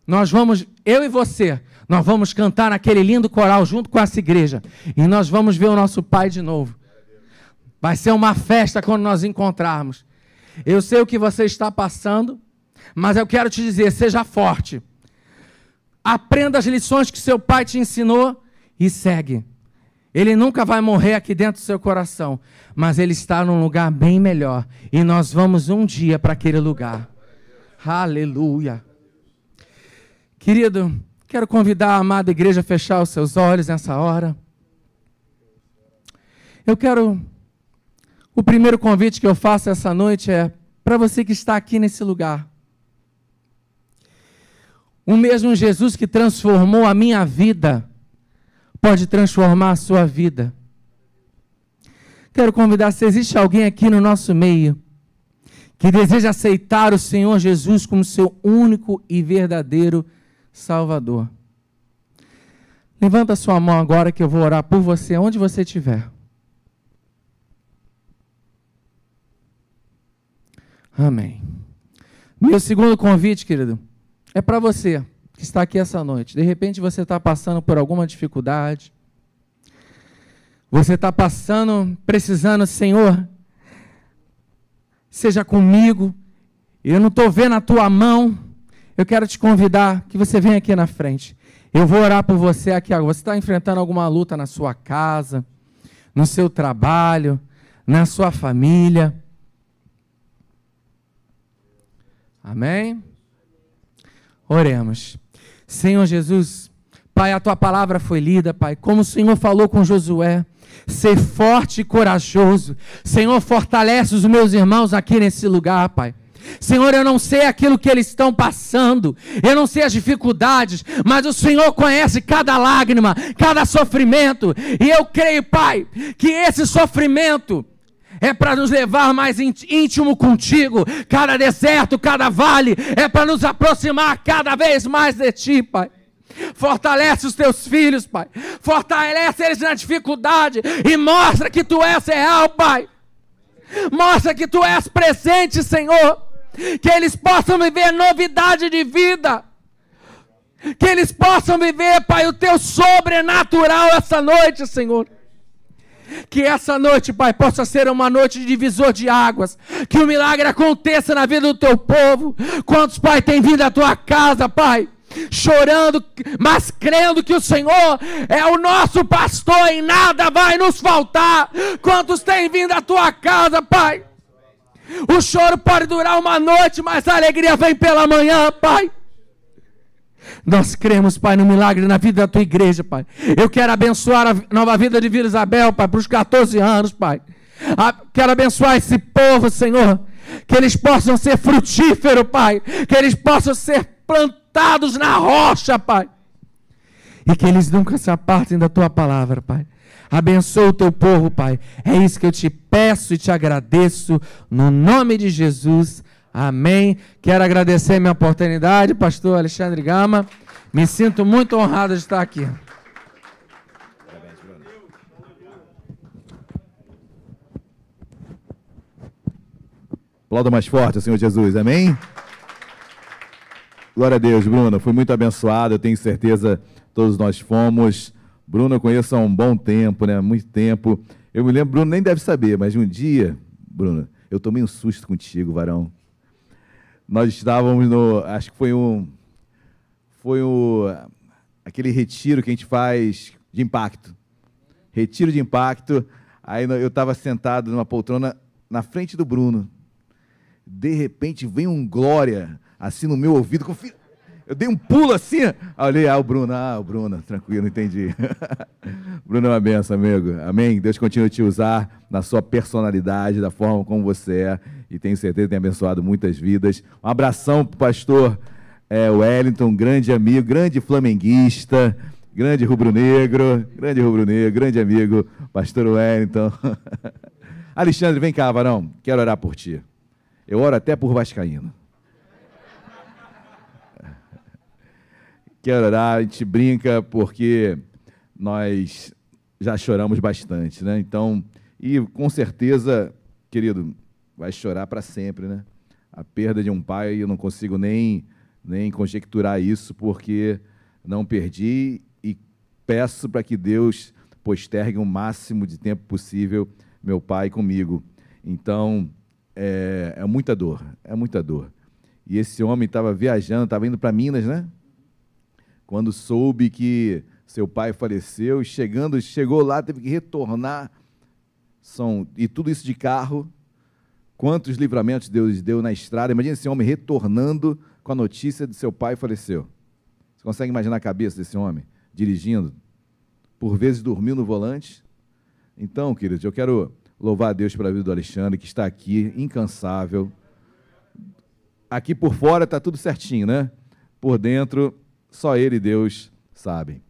nós vamos, eu e você, nós vamos cantar naquele lindo coral junto com essa igreja. E nós vamos ver o nosso Pai de novo. Vai ser uma festa quando nós encontrarmos. Eu sei o que você está passando, mas eu quero te dizer: seja forte. Aprenda as lições que seu pai te ensinou e segue. Ele nunca vai morrer aqui dentro do seu coração, mas ele está num lugar bem melhor. E nós vamos um dia para aquele lugar. Aleluia. Querido, Quero convidar a amada igreja a fechar os seus olhos nessa hora. Eu quero. O primeiro convite que eu faço essa noite é para você que está aqui nesse lugar. O mesmo Jesus que transformou a minha vida pode transformar a sua vida. Quero convidar, se existe alguém aqui no nosso meio que deseja aceitar o Senhor Jesus como seu único e verdadeiro Salvador. Levanta sua mão agora que eu vou orar por você, onde você estiver. Amém. Meu segundo convite, querido, é para você que está aqui essa noite. De repente você está passando por alguma dificuldade. Você está passando, precisando, Senhor, seja comigo. Eu não estou vendo a tua mão eu quero te convidar que você venha aqui na frente. Eu vou orar por você aqui agora. Você está enfrentando alguma luta na sua casa, no seu trabalho, na sua família. Amém? Oremos. Senhor Jesus, Pai, a tua palavra foi lida, Pai, como o Senhor falou com Josué. Ser forte e corajoso. Senhor, fortalece os meus irmãos aqui nesse lugar, Pai. Senhor, eu não sei aquilo que eles estão passando, eu não sei as dificuldades, mas o Senhor conhece cada lágrima, cada sofrimento, e eu creio, Pai, que esse sofrimento é para nos levar mais íntimo contigo, cada deserto, cada vale, é para nos aproximar cada vez mais de Ti, Pai. Fortalece os teus filhos, Pai. Fortalece eles na dificuldade e mostra que tu és real, Pai. Mostra que tu és presente, Senhor que eles possam viver novidade de vida, que eles possam viver, Pai, o teu sobrenatural essa noite, Senhor. Que essa noite, Pai, possa ser uma noite de divisor de águas. Que o milagre aconteça na vida do teu povo. Quantos, Pai, têm vindo à tua casa, Pai? Chorando, mas crendo que o Senhor é o nosso pastor e nada vai nos faltar. Quantos têm vindo à tua casa, Pai? O choro pode durar uma noite, mas a alegria vem pela manhã, Pai. Nós cremos, Pai, no milagre na vida da tua igreja, Pai. Eu quero abençoar a nova vida de Vila Isabel, Pai, para os 14 anos, Pai. Quero abençoar esse povo, Senhor. Que eles possam ser frutíferos, Pai. Que eles possam ser plantados na rocha, Pai. E que eles nunca se apartem da tua palavra, Pai. Abençoa o teu povo, Pai. É isso que eu te peço e te agradeço, no nome de Jesus. Amém. Quero agradecer a minha oportunidade, pastor Alexandre Gama. Me sinto muito honrado de estar aqui. Aplauda mais forte, Senhor Jesus. Amém? Glória a Deus, Bruno. Fui muito abençoado, eu tenho certeza todos nós fomos. Bruno eu conheço há um bom tempo, né? Muito tempo. Eu me lembro, Bruno nem deve saber, mas um dia, Bruno, eu tomei um susto contigo, varão. Nós estávamos no, acho que foi um, foi o, aquele retiro que a gente faz de impacto. Retiro de impacto. Aí eu estava sentado numa poltrona na frente do Bruno. De repente vem um glória assim no meu ouvido. Eu dei um pulo assim. Olhei, ah, o Bruno, ah, o Bruno, tranquilo, entendi. Bruno é uma benção, amigo. Amém? Deus continue a te usar na sua personalidade, da forma como você é. E tenho certeza que tem abençoado muitas vidas. Um abração para o pastor é, Wellington, grande amigo, grande flamenguista, grande rubro-negro, grande rubro-negro, grande amigo, pastor Wellington. Alexandre, vem cá, varão, quero orar por ti. Eu oro até por Vascaíno. Quero orar, a gente brinca porque nós já choramos bastante, né? Então, e com certeza, querido, vai chorar para sempre, né? A perda de um pai, eu não consigo nem, nem conjecturar isso, porque não perdi e peço para que Deus postergue o máximo de tempo possível meu pai comigo. Então, é, é muita dor, é muita dor. E esse homem estava viajando, estava indo para Minas, né? Quando soube que seu pai faleceu, chegando, chegou lá, teve que retornar. São, e tudo isso de carro. Quantos livramentos Deus deu na estrada? Imagina esse homem retornando com a notícia de seu pai faleceu. Você consegue imaginar a cabeça desse homem dirigindo? Por vezes dormiu no volante. Então, queridos, eu quero louvar a Deus pela vida do Alexandre, que está aqui, incansável. Aqui por fora está tudo certinho, né? Por dentro só ele e Deus sabem.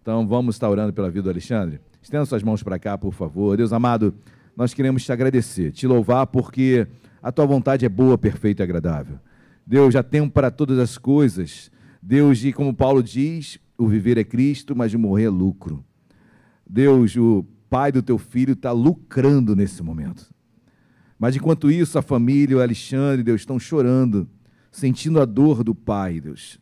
Então vamos estar orando pela vida do Alexandre. Estenda suas mãos para cá, por favor. Deus amado, nós queremos te agradecer, te louvar, porque a tua vontade é boa, perfeita e agradável. Deus, já tempo para todas as coisas. Deus, e como Paulo diz, o viver é Cristo, mas o morrer é lucro. Deus, o pai do teu filho está lucrando nesse momento. Mas enquanto isso, a família, o Alexandre, Deus, estão chorando, sentindo a dor do pai, Deus.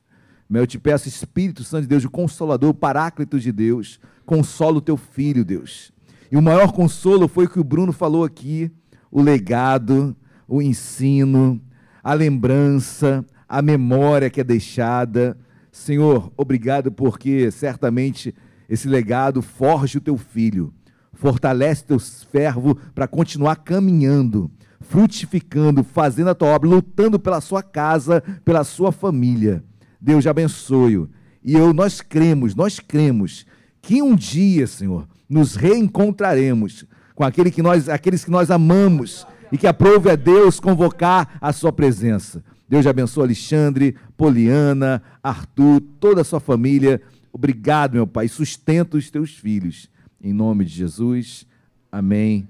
Eu te peço, Espírito Santo de Deus, o Consolador, o Paráclito de Deus, consola o teu filho, Deus. E o maior consolo foi o que o Bruno falou aqui: o legado, o ensino, a lembrança, a memória que é deixada. Senhor, obrigado porque certamente esse legado forge o teu filho, fortalece teu fervo para continuar caminhando, frutificando, fazendo a tua obra, lutando pela sua casa, pela sua família. Deus abençoe. E eu, nós cremos, nós cremos que um dia, Senhor, nos reencontraremos com aquele que nós, aqueles que nós amamos e que aprove a Deus convocar a sua presença. Deus abençoe Alexandre, Poliana, Arthur, toda a sua família. Obrigado, meu Pai. Sustenta os teus filhos. Em nome de Jesus. Amém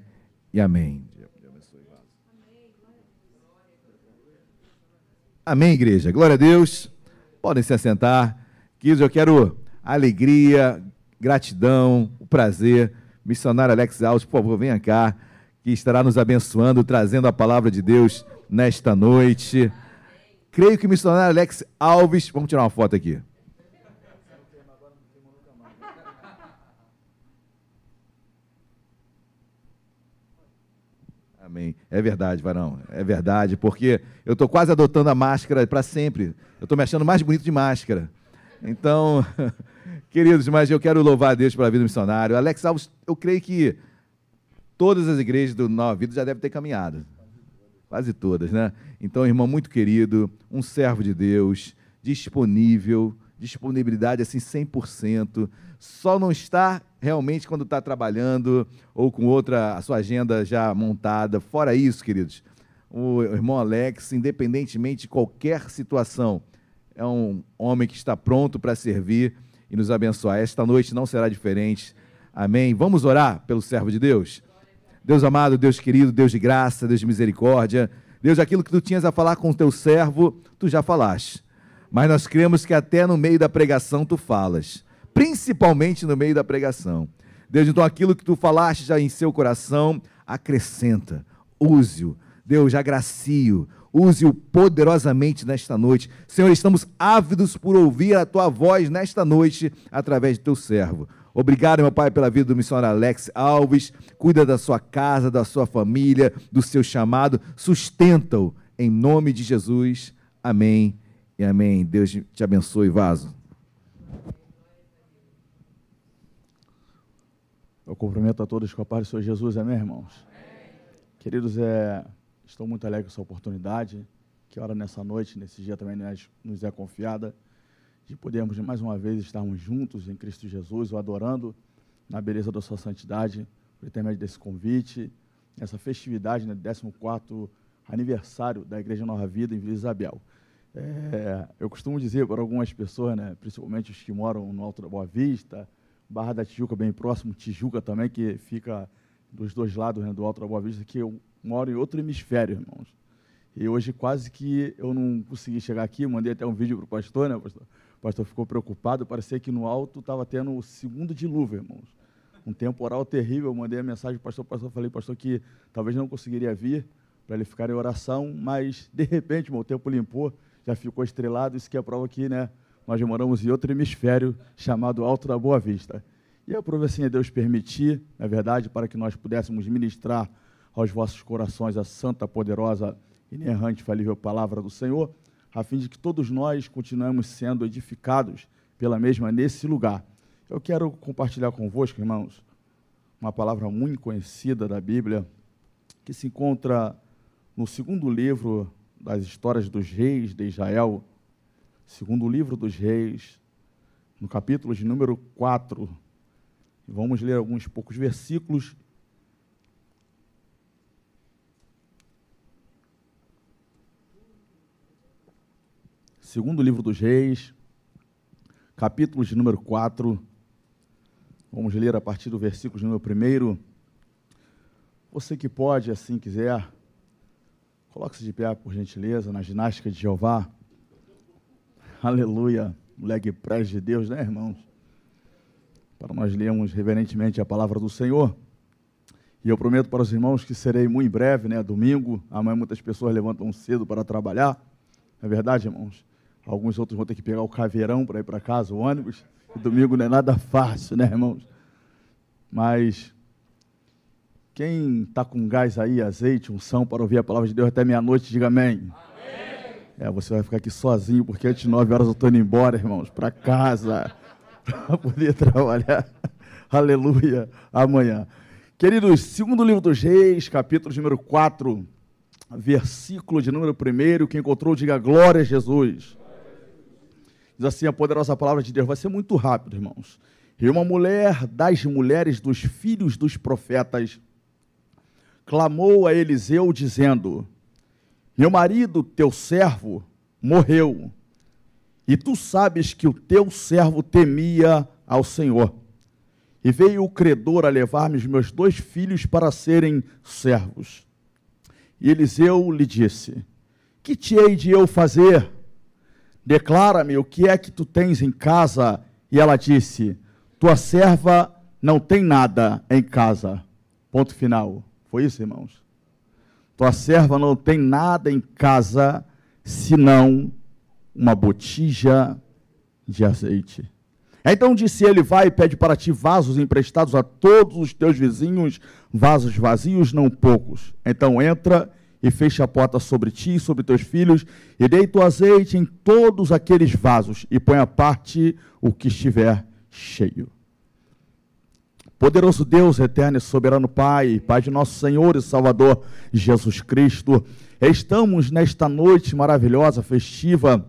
e amém. Amém, igreja. Glória a Deus. Podem se assentar. Queridos, eu quero alegria, gratidão, o prazer. Missionário Alex Alves, por favor, venha cá, que estará nos abençoando, trazendo a palavra de Deus nesta noite. Creio que o missionário Alex Alves. Vamos tirar uma foto aqui. Amém. É verdade, varão. É verdade, porque eu estou quase adotando a máscara para sempre. Eu estou me achando mais bonito de máscara. Então, queridos, mas eu quero louvar a Deus pela vida missionário. Alex Alves, eu creio que todas as igrejas do Nova Vida já devem ter caminhado. Quase todas, né? Então, irmão muito querido, um servo de Deus, disponível, disponibilidade assim 100%. Só não está realmente quando está trabalhando ou com outra, a sua agenda já montada. Fora isso, queridos, o irmão Alex, independentemente de qualquer situação, é um homem que está pronto para servir e nos abençoar. Esta noite não será diferente. Amém. Vamos orar pelo servo de Deus? Deus amado, Deus querido, Deus de graça, Deus de misericórdia. Deus, aquilo que tu tinhas a falar com o teu servo, tu já falaste. Mas nós cremos que até no meio da pregação tu falas, principalmente no meio da pregação. Deus, então aquilo que tu falaste já em seu coração, acrescenta, use-o. Deus, agracie-o, use-o poderosamente nesta noite. Senhor, estamos ávidos por ouvir a tua voz nesta noite através do teu servo. Obrigado, meu Pai, pela vida do missionário Alex Alves. Cuida da sua casa, da sua família, do seu chamado. Sustenta-o em nome de Jesus. Amém e amém. Deus te abençoe, vaso. Eu cumprimento a todos com a paz do Senhor Jesus, amém, irmãos? Amém. Queridos, é, estou muito alegre com essa oportunidade, que hora nessa noite, nesse dia também nos é confiada, de podermos mais uma vez estarmos juntos em Cristo Jesus, o adorando na beleza da sua santidade, por intermédio desse convite, nessa festividade, né, 14 aniversário da Igreja Nova Vida em Vila Isabel. É, eu costumo dizer para algumas pessoas, né, principalmente os que moram no Alto da Boa Vista, Barra da Tijuca, bem próximo, Tijuca também, que fica dos dois lados né, do Alto da Boa Vista, que eu moro em outro hemisfério, irmãos. E hoje quase que eu não consegui chegar aqui, mandei até um vídeo para o pastor, né, pastor? O pastor ficou preocupado, parecia que no alto estava tendo o segundo dilúvio, irmãos. Um temporal terrível, eu mandei a mensagem para o pastor, pastor, falei, pastor, que talvez não conseguiria vir para ele ficar em oração, mas de repente, irmão, o tempo limpou, já ficou estrelado, isso que é a prova que, né, nós moramos em outro hemisfério chamado Alto da Boa Vista. E eu assim a Deus permitir, na verdade, para que nós pudéssemos ministrar aos vossos corações a santa, poderosa, inerrante, falível palavra do Senhor, a fim de que todos nós continuemos sendo edificados pela mesma nesse lugar. Eu quero compartilhar convosco, irmãos, uma palavra muito conhecida da Bíblia, que se encontra no segundo livro das histórias dos reis de Israel, segundo livro dos reis, no capítulo de número 4. Vamos ler alguns poucos versículos. Segundo livro dos reis, capítulo de número 4. Vamos ler a partir do versículo de número 1. Você que pode, assim quiser, coloque-se de pé, por gentileza, na ginástica de Jeová. Aleluia. Leg prés de Deus, né, irmãos? Para nós lermos reverentemente a palavra do Senhor. E eu prometo para os irmãos que serei muito breve, né? Domingo. Amanhã muitas pessoas levantam cedo para trabalhar. É verdade, irmãos? Alguns outros vão ter que pegar o caveirão para ir para casa, o ônibus. E domingo não é nada fácil, né, irmãos? Mas quem está com gás aí, azeite, unção para ouvir a palavra de Deus até meia-noite, diga amém. amém. É, você vai ficar aqui sozinho, porque antes de nove horas eu estou indo embora, irmãos, para casa, para poder trabalhar. Aleluia, amanhã. Queridos, segundo livro dos reis, capítulo número 4, versículo de número 1, quem encontrou, diga glória a Jesus. Diz assim a poderosa palavra de Deus, vai ser muito rápido, irmãos. E uma mulher das mulheres dos filhos dos profetas clamou a Eliseu, dizendo: meu marido, teu servo, morreu, e tu sabes que o teu servo temia ao Senhor. E veio o credor a levar-me os meus dois filhos para serem servos. E Eliseu lhe disse: Que te hei de eu fazer? Declara-me o que é que tu tens em casa. E ela disse: Tua serva não tem nada em casa. Ponto final. Foi isso, irmãos? Tua serva não tem nada em casa senão uma botija de azeite. Então disse ele: Vai e pede para ti vasos emprestados a todos os teus vizinhos, vasos vazios, não poucos. Então entra e fecha a porta sobre ti e sobre teus filhos, e deita o azeite em todos aqueles vasos, e põe a parte o que estiver cheio. Poderoso Deus, eterno e soberano Pai, Pai de nosso Senhor e Salvador Jesus Cristo, estamos nesta noite maravilhosa, festiva,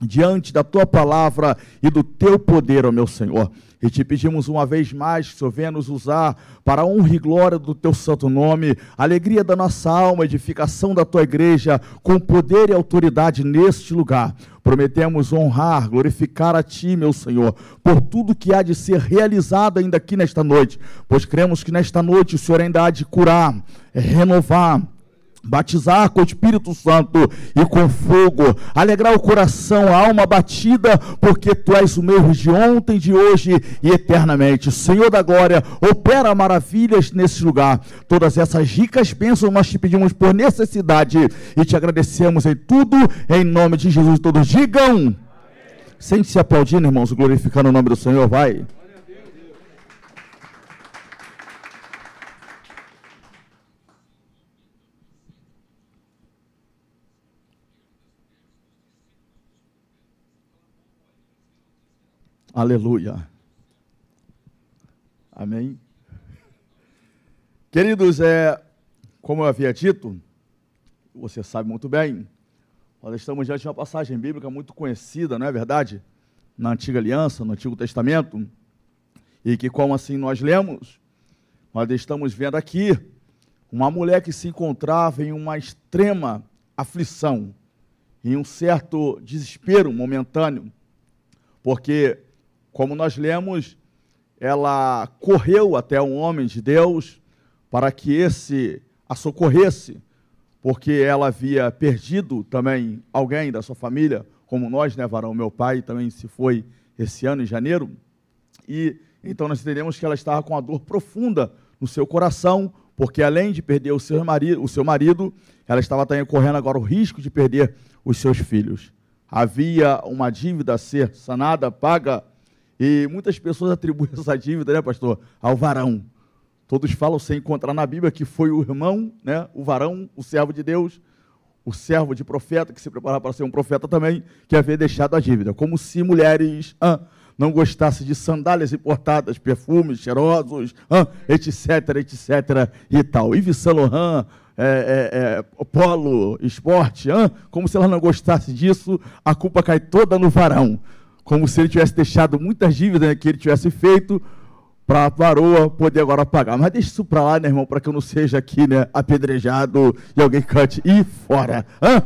diante da tua palavra e do teu poder, ó meu Senhor. E te pedimos uma vez mais que o Senhor venha nos usar para a honra e glória do teu santo nome, alegria da nossa alma, edificação da tua igreja, com poder e autoridade neste lugar. Prometemos honrar, glorificar a ti, meu Senhor, por tudo que há de ser realizado ainda aqui nesta noite, pois cremos que nesta noite o Senhor ainda há de curar, renovar, batizar com o Espírito Santo e com fogo, alegrar o coração, a alma batida, porque tu és o mesmo de ontem, de hoje e eternamente. Senhor da glória, opera maravilhas nesse lugar. Todas essas ricas bênçãos nós te pedimos por necessidade e te agradecemos em tudo, em nome de Jesus. Todos digam. Sente-se aplaudindo, irmãos, glorificando o nome do Senhor, vai. Aleluia. Amém. Queridos, é, como eu havia dito, você sabe muito bem, nós estamos diante de uma passagem bíblica muito conhecida, não é verdade? Na Antiga Aliança, no Antigo Testamento, e que, como assim nós lemos, nós estamos vendo aqui uma mulher que se encontrava em uma extrema aflição, em um certo desespero momentâneo, porque como nós lemos, ela correu até um homem de Deus para que esse a socorresse, porque ela havia perdido também alguém da sua família, como nós, né, varão? Meu pai também se foi esse ano, em janeiro. E então nós entendemos que ela estava com uma dor profunda no seu coração, porque além de perder o seu marido, o seu marido ela estava também correndo agora o risco de perder os seus filhos. Havia uma dívida a ser sanada, paga e muitas pessoas atribuem essa dívida, né, pastor, ao varão. Todos falam sem encontrar na Bíblia que foi o irmão, né, o varão, o servo de Deus, o servo de profeta, que se preparava para ser um profeta também, que havia deixado a dívida. Como se mulheres ah, não gostassem de sandálias importadas, perfumes cheirosos, ah, etc, etc e tal. Yves Saint Laurent, é, é, é, polo, esporte, ah, como se ela não gostasse disso, a culpa cai toda no varão como se ele tivesse deixado muitas dívidas né, que ele tivesse feito para a varoa poder agora pagar. Mas deixa isso para lá, né, irmão, para que eu não seja aqui né, apedrejado e alguém cante e fora. Hã?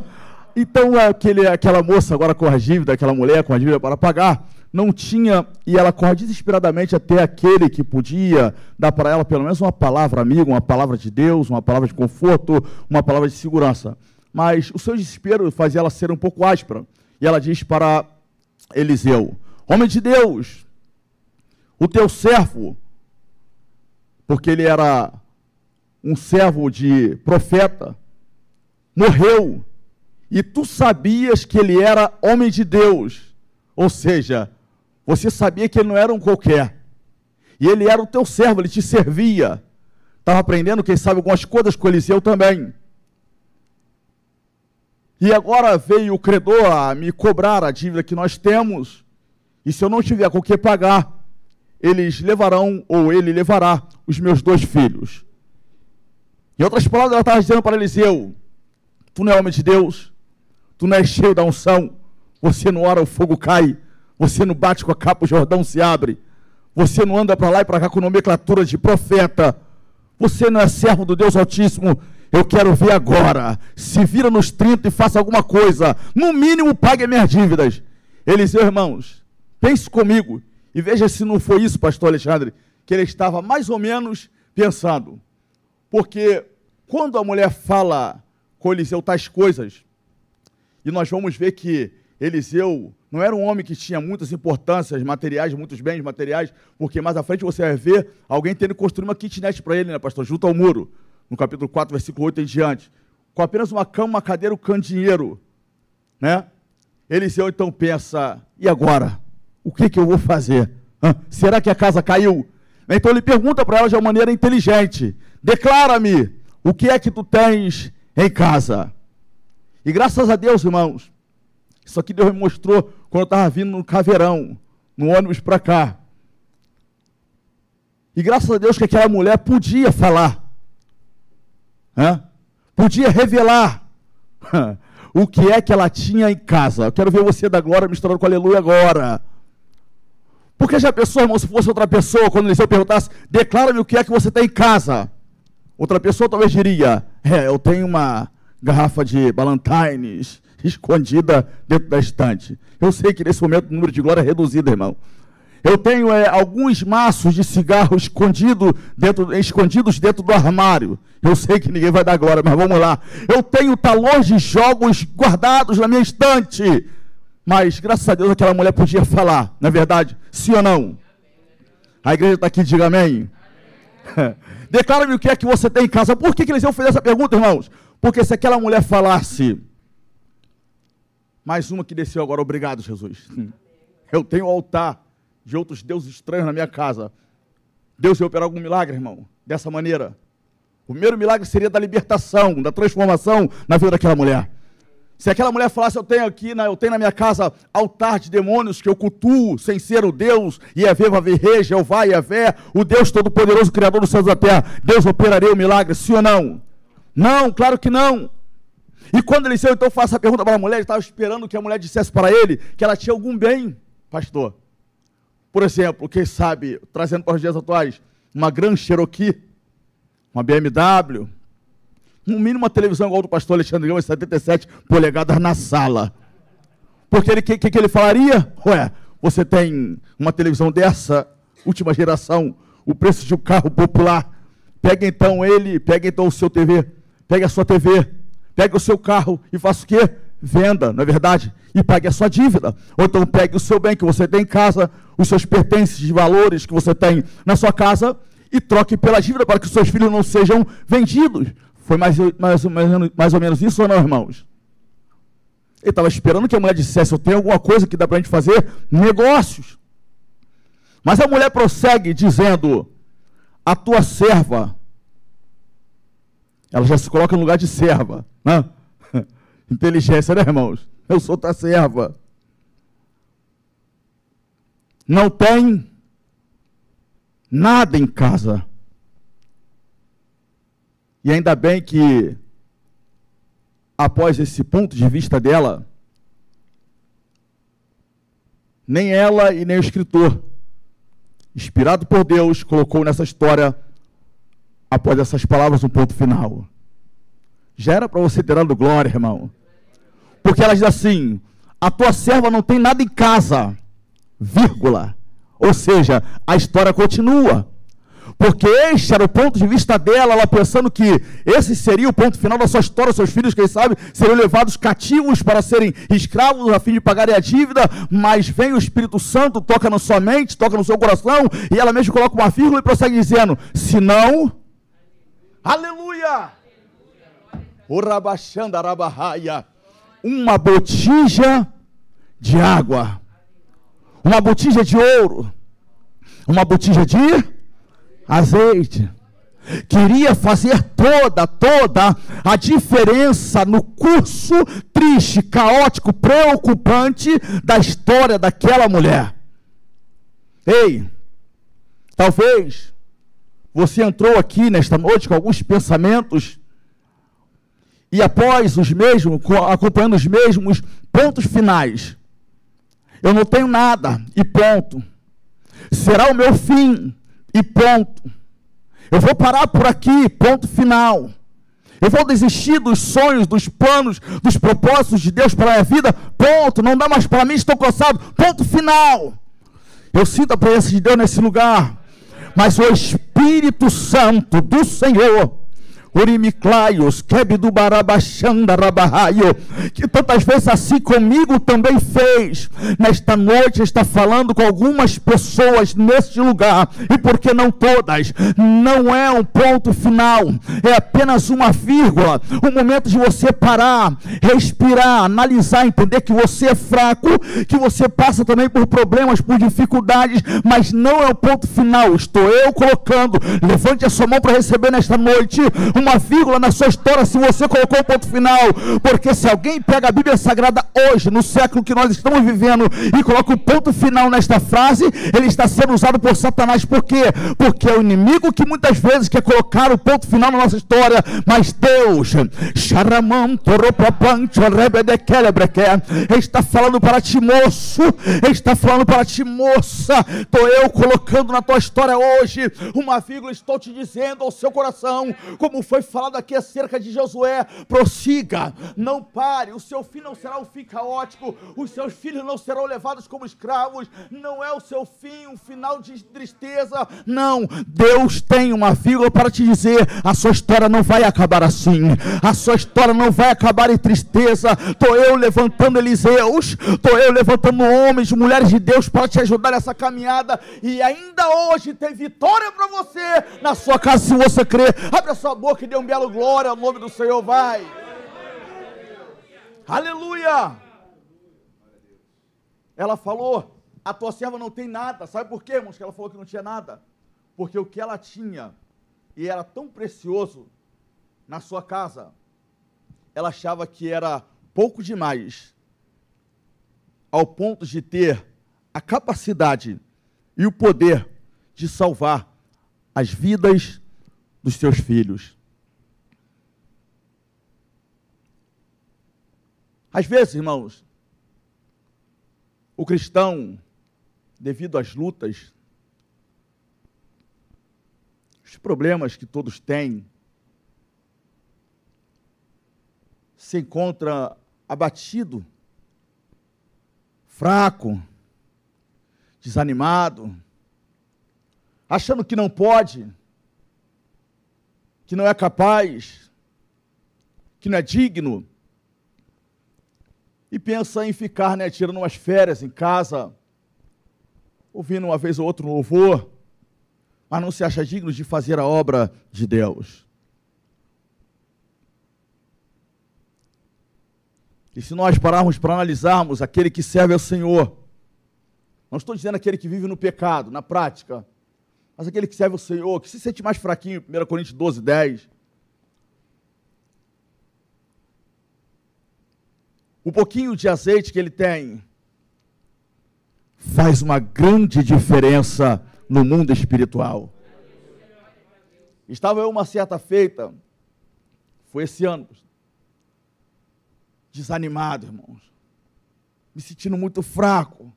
Então, aquele, aquela moça agora com a dívida, aquela mulher com a dívida para pagar, não tinha, e ela corre desesperadamente até aquele que podia dar para ela pelo menos uma palavra amiga, uma palavra de Deus, uma palavra de conforto, uma palavra de segurança. Mas o seu desespero fazia ela ser um pouco áspera. E ela diz para Eliseu: Homem de Deus, o teu servo, porque ele era um servo de profeta, morreu, e tu sabias que ele era homem de Deus, ou seja, você sabia que ele não era um qualquer, e ele era o teu servo, ele te servia, estava aprendendo, quem sabe, algumas coisas com Eliseu também. E agora veio o credor a me cobrar a dívida que nós temos. E se eu não tiver com que pagar, eles levarão, ou ele levará, os meus dois filhos. Em outras palavras, ela estava dizendo para Eliseu: Tu não é homem de Deus, tu não és cheio da unção, você não ora, o fogo cai, você não bate com a capa, o Jordão se abre, você não anda para lá e para cá com nomenclatura de profeta, você não é servo do Deus Altíssimo, eu quero ver agora. Se vira nos 30 e faça alguma coisa. No mínimo, pague minhas dívidas. Eliseu, irmãos, pense comigo e veja se não foi isso, pastor Alexandre, que ele estava mais ou menos pensando. Porque quando a mulher fala com Eliseu tais coisas, e nós vamos ver que Eliseu não era um homem que tinha muitas importâncias materiais, muitos bens materiais, porque mais à frente você vai ver alguém tendo que construir uma kitnet para ele, né, pastor, junto ao muro no capítulo 4, versículo 8 em diante, com apenas uma cama, uma cadeira, um candeeiro, né? Eliseu então pensa, e agora? O que, que eu vou fazer? Hã? Será que a casa caiu? Então ele pergunta para ela de uma maneira inteligente: Declara-me, o que é que tu tens em casa? E graças a Deus, irmãos, isso aqui Deus me mostrou quando eu estava vindo no caveirão, no ônibus para cá. E graças a Deus que aquela mulher podia falar. Podia revelar o que é que ela tinha em casa. Eu quero ver você da glória misturando com aleluia agora. Porque já pensou, irmão, se fosse outra pessoa, quando Eliseu perguntasse, declara-me o que é que você tem em casa. Outra pessoa talvez diria, é, eu tenho uma garrafa de Ballantines escondida dentro da estante. Eu sei que nesse momento o número de glória é reduzido, irmão. Eu tenho é, alguns maços de cigarro escondido dentro, escondidos dentro do armário. Eu sei que ninguém vai dar glória, mas vamos lá. Eu tenho talões de jogos guardados na minha estante. Mas, graças a Deus, aquela mulher podia falar, não é verdade? Sim ou não? A igreja está aqui, diga amém. Declara-me o que é que você tem em casa. Por que, que eles iam fazer essa pergunta, irmãos? Porque se aquela mulher falasse, mais uma que desceu agora, obrigado, Jesus. Eu tenho altar de outros deuses estranhos na minha casa. Deus ia operar algum milagre, irmão, dessa maneira. O primeiro milagre seria da libertação, da transformação na vida daquela mulher. Se aquela mulher falasse, eu tenho aqui, eu tenho na minha casa altar de demônios que eu cultuo sem ser o Deus, Iavé, Vaverre, Jeová, Iavé, o Deus Todo-Poderoso, Criador dos céus e da terra, Deus operaria o milagre, sim ou não? Não, claro que não. E quando ele disse, então faça a pergunta para a mulher, ele estava esperando que a mulher dissesse para ele que ela tinha algum bem, pastor. Por exemplo, quem sabe, trazendo para os dias atuais, uma Grand Cherokee, uma BMW, no mínimo uma televisão igual do pastor Alexandre Gama, 77 polegadas na sala. Porque o que, que, ele falaria? Ué, você tem uma televisão dessa, última geração, o preço de um carro popular. Pega então ele, pega então o seu TV, pega a sua TV, pega o seu carro e faça o quê? Venda, não é verdade? E pague a sua dívida. Ou então pegue o seu bem que você tem em casa, os seus pertences de valores que você tem na sua casa e troque pela dívida para que os seus filhos não sejam vendidos. Foi mais, mais, mais, mais ou menos isso ou não, irmãos? Ele estava esperando que a mulher dissesse: Eu tenho alguma coisa que dá para a gente fazer negócios. Mas a mulher prossegue dizendo: A tua serva. Ela já se coloca no lugar de serva. Né? Inteligência, né, irmãos? Eu sou tua serva. Não tem nada em casa. E ainda bem que, após esse ponto de vista dela, nem ela e nem o escritor, inspirado por Deus, colocou nessa história, após essas palavras, um ponto final. Já era para você ter dado glória, irmão. Porque ela diz assim: a tua serva não tem nada em casa, vírgula. Ou seja, a história continua. Porque este era o ponto de vista dela, ela pensando que esse seria o ponto final da sua história, seus filhos, quem sabe, seriam levados cativos para serem escravos a fim de pagarem a dívida, mas vem o Espírito Santo, toca na sua mente, toca no seu coração, e ela mesmo coloca uma vírgula e prossegue dizendo: se não, aleluia! Urabachandarabahaya, uma botija de água, uma botija de ouro, uma botija de azeite. Queria fazer toda, toda a diferença no curso triste, caótico, preocupante da história daquela mulher. Ei, talvez você entrou aqui nesta noite com alguns pensamentos e após os mesmos, acompanhando os mesmos pontos finais. Eu não tenho nada e ponto. Será o meu fim e ponto. Eu vou parar por aqui, ponto final. Eu vou desistir dos sonhos, dos planos, dos propósitos de Deus para a minha vida, ponto. Não dá mais para mim, estou cansado, ponto final. Eu sinto a presença de Deus nesse lugar, mas o Espírito Santo do Senhor Urimiclaios, Kebidu Barabachanda Rabahaio, que tantas vezes assim comigo também fez. Nesta noite está falando com algumas pessoas neste lugar, e por que não todas? Não é um ponto final, é apenas uma vírgula, um momento de você parar, respirar, analisar, entender que você é fraco, que você passa também por problemas, por dificuldades, mas não é o ponto final. Estou eu colocando, levante a sua mão para receber nesta noite uma vírgula na sua história se você colocou um ponto final. Porque se alguém pega a Bíblia Sagrada hoje, no século que nós estamos vivendo, e coloca o um ponto final nesta frase, ele está sendo usado por Satanás. Por quê? Porque é o inimigo que muitas vezes quer colocar o ponto final na nossa história, mas Deus, está falando para ti, moço, está falando para ti, moça, estou eu colocando na tua história hoje uma vírgula, estou te dizendo ao seu coração, como foi falado aqui acerca de Josué, prossiga, não pare, o seu fim não será um fim caótico, os seus filhos não serão levados como escravos, não é o seu fim um final de tristeza, não, Deus tem uma vírgula para te dizer, a sua história não vai acabar assim, a sua história não vai acabar em tristeza, estou eu levantando Eliseus, estou eu levantando homens, mulheres de Deus para te ajudar nessa caminhada, e ainda hoje tem vitória para você na sua casa, se você crer, abre a sua boca e dê um belo glória ao nome do Senhor, vai. Aleluia! Ela falou: a tua serva não tem nada. Sabe por quê, irmãos? Que ela falou que não tinha nada. Porque o que ela tinha, e era tão precioso na sua casa, ela achava que era pouco demais, ao ponto de ter a capacidade e o poder de salvar as vidas dos seus filhos. Às vezes, irmãos, o cristão, devido às lutas, os problemas que todos têm, se encontra abatido, fraco, desanimado, achando que não pode, que não é capaz, que não é digno, e pensa em ficar, né, tirando umas férias em casa, ouvindo uma vez ou outra um louvor, mas não se acha digno de fazer a obra de Deus. E se nós pararmos para analisarmos aquele que serve ao Senhor, não estou dizendo aquele que vive no pecado, na prática, mas aquele que serve ao Senhor, que se sente mais fraquinho, 1 Coríntios 12, 10. O pouquinho de azeite que ele tem faz uma grande diferença no mundo espiritual. Estava eu uma certa feita, foi esse ano, desanimado, irmãos, me sentindo muito fraco,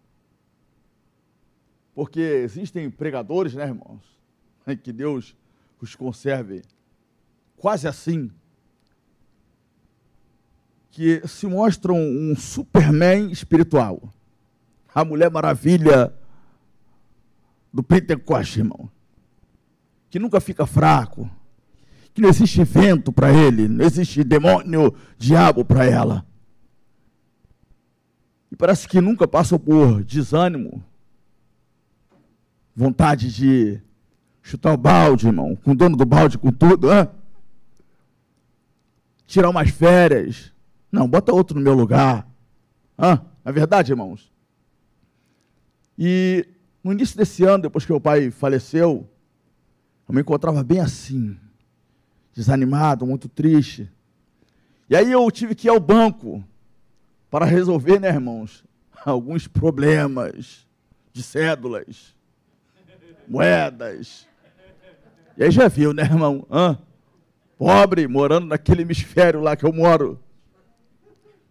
porque existem pregadores, né, irmãos, que Deus os conserve. Quase assim, que se mostram um superman espiritual. A Mulher Maravilha do Pentecoste, irmão. Que nunca fica fraco. Que não existe vento para ele, não existe demônio, diabo para ela. E parece que nunca passou por desânimo, vontade de chutar o balde, irmão, com o dono do balde, com tudo, hã? tirar umas férias, não, bota outro no meu lugar. Ah, é verdade, irmãos? E no início desse ano, depois que meu pai faleceu, eu me encontrava bem assim, desanimado, muito triste. E aí eu tive que ir ao banco para resolver, né, irmãos, alguns problemas de cédulas, moedas. E aí já viu, né, irmão? Hã? Pobre, morando naquele hemisfério lá que eu moro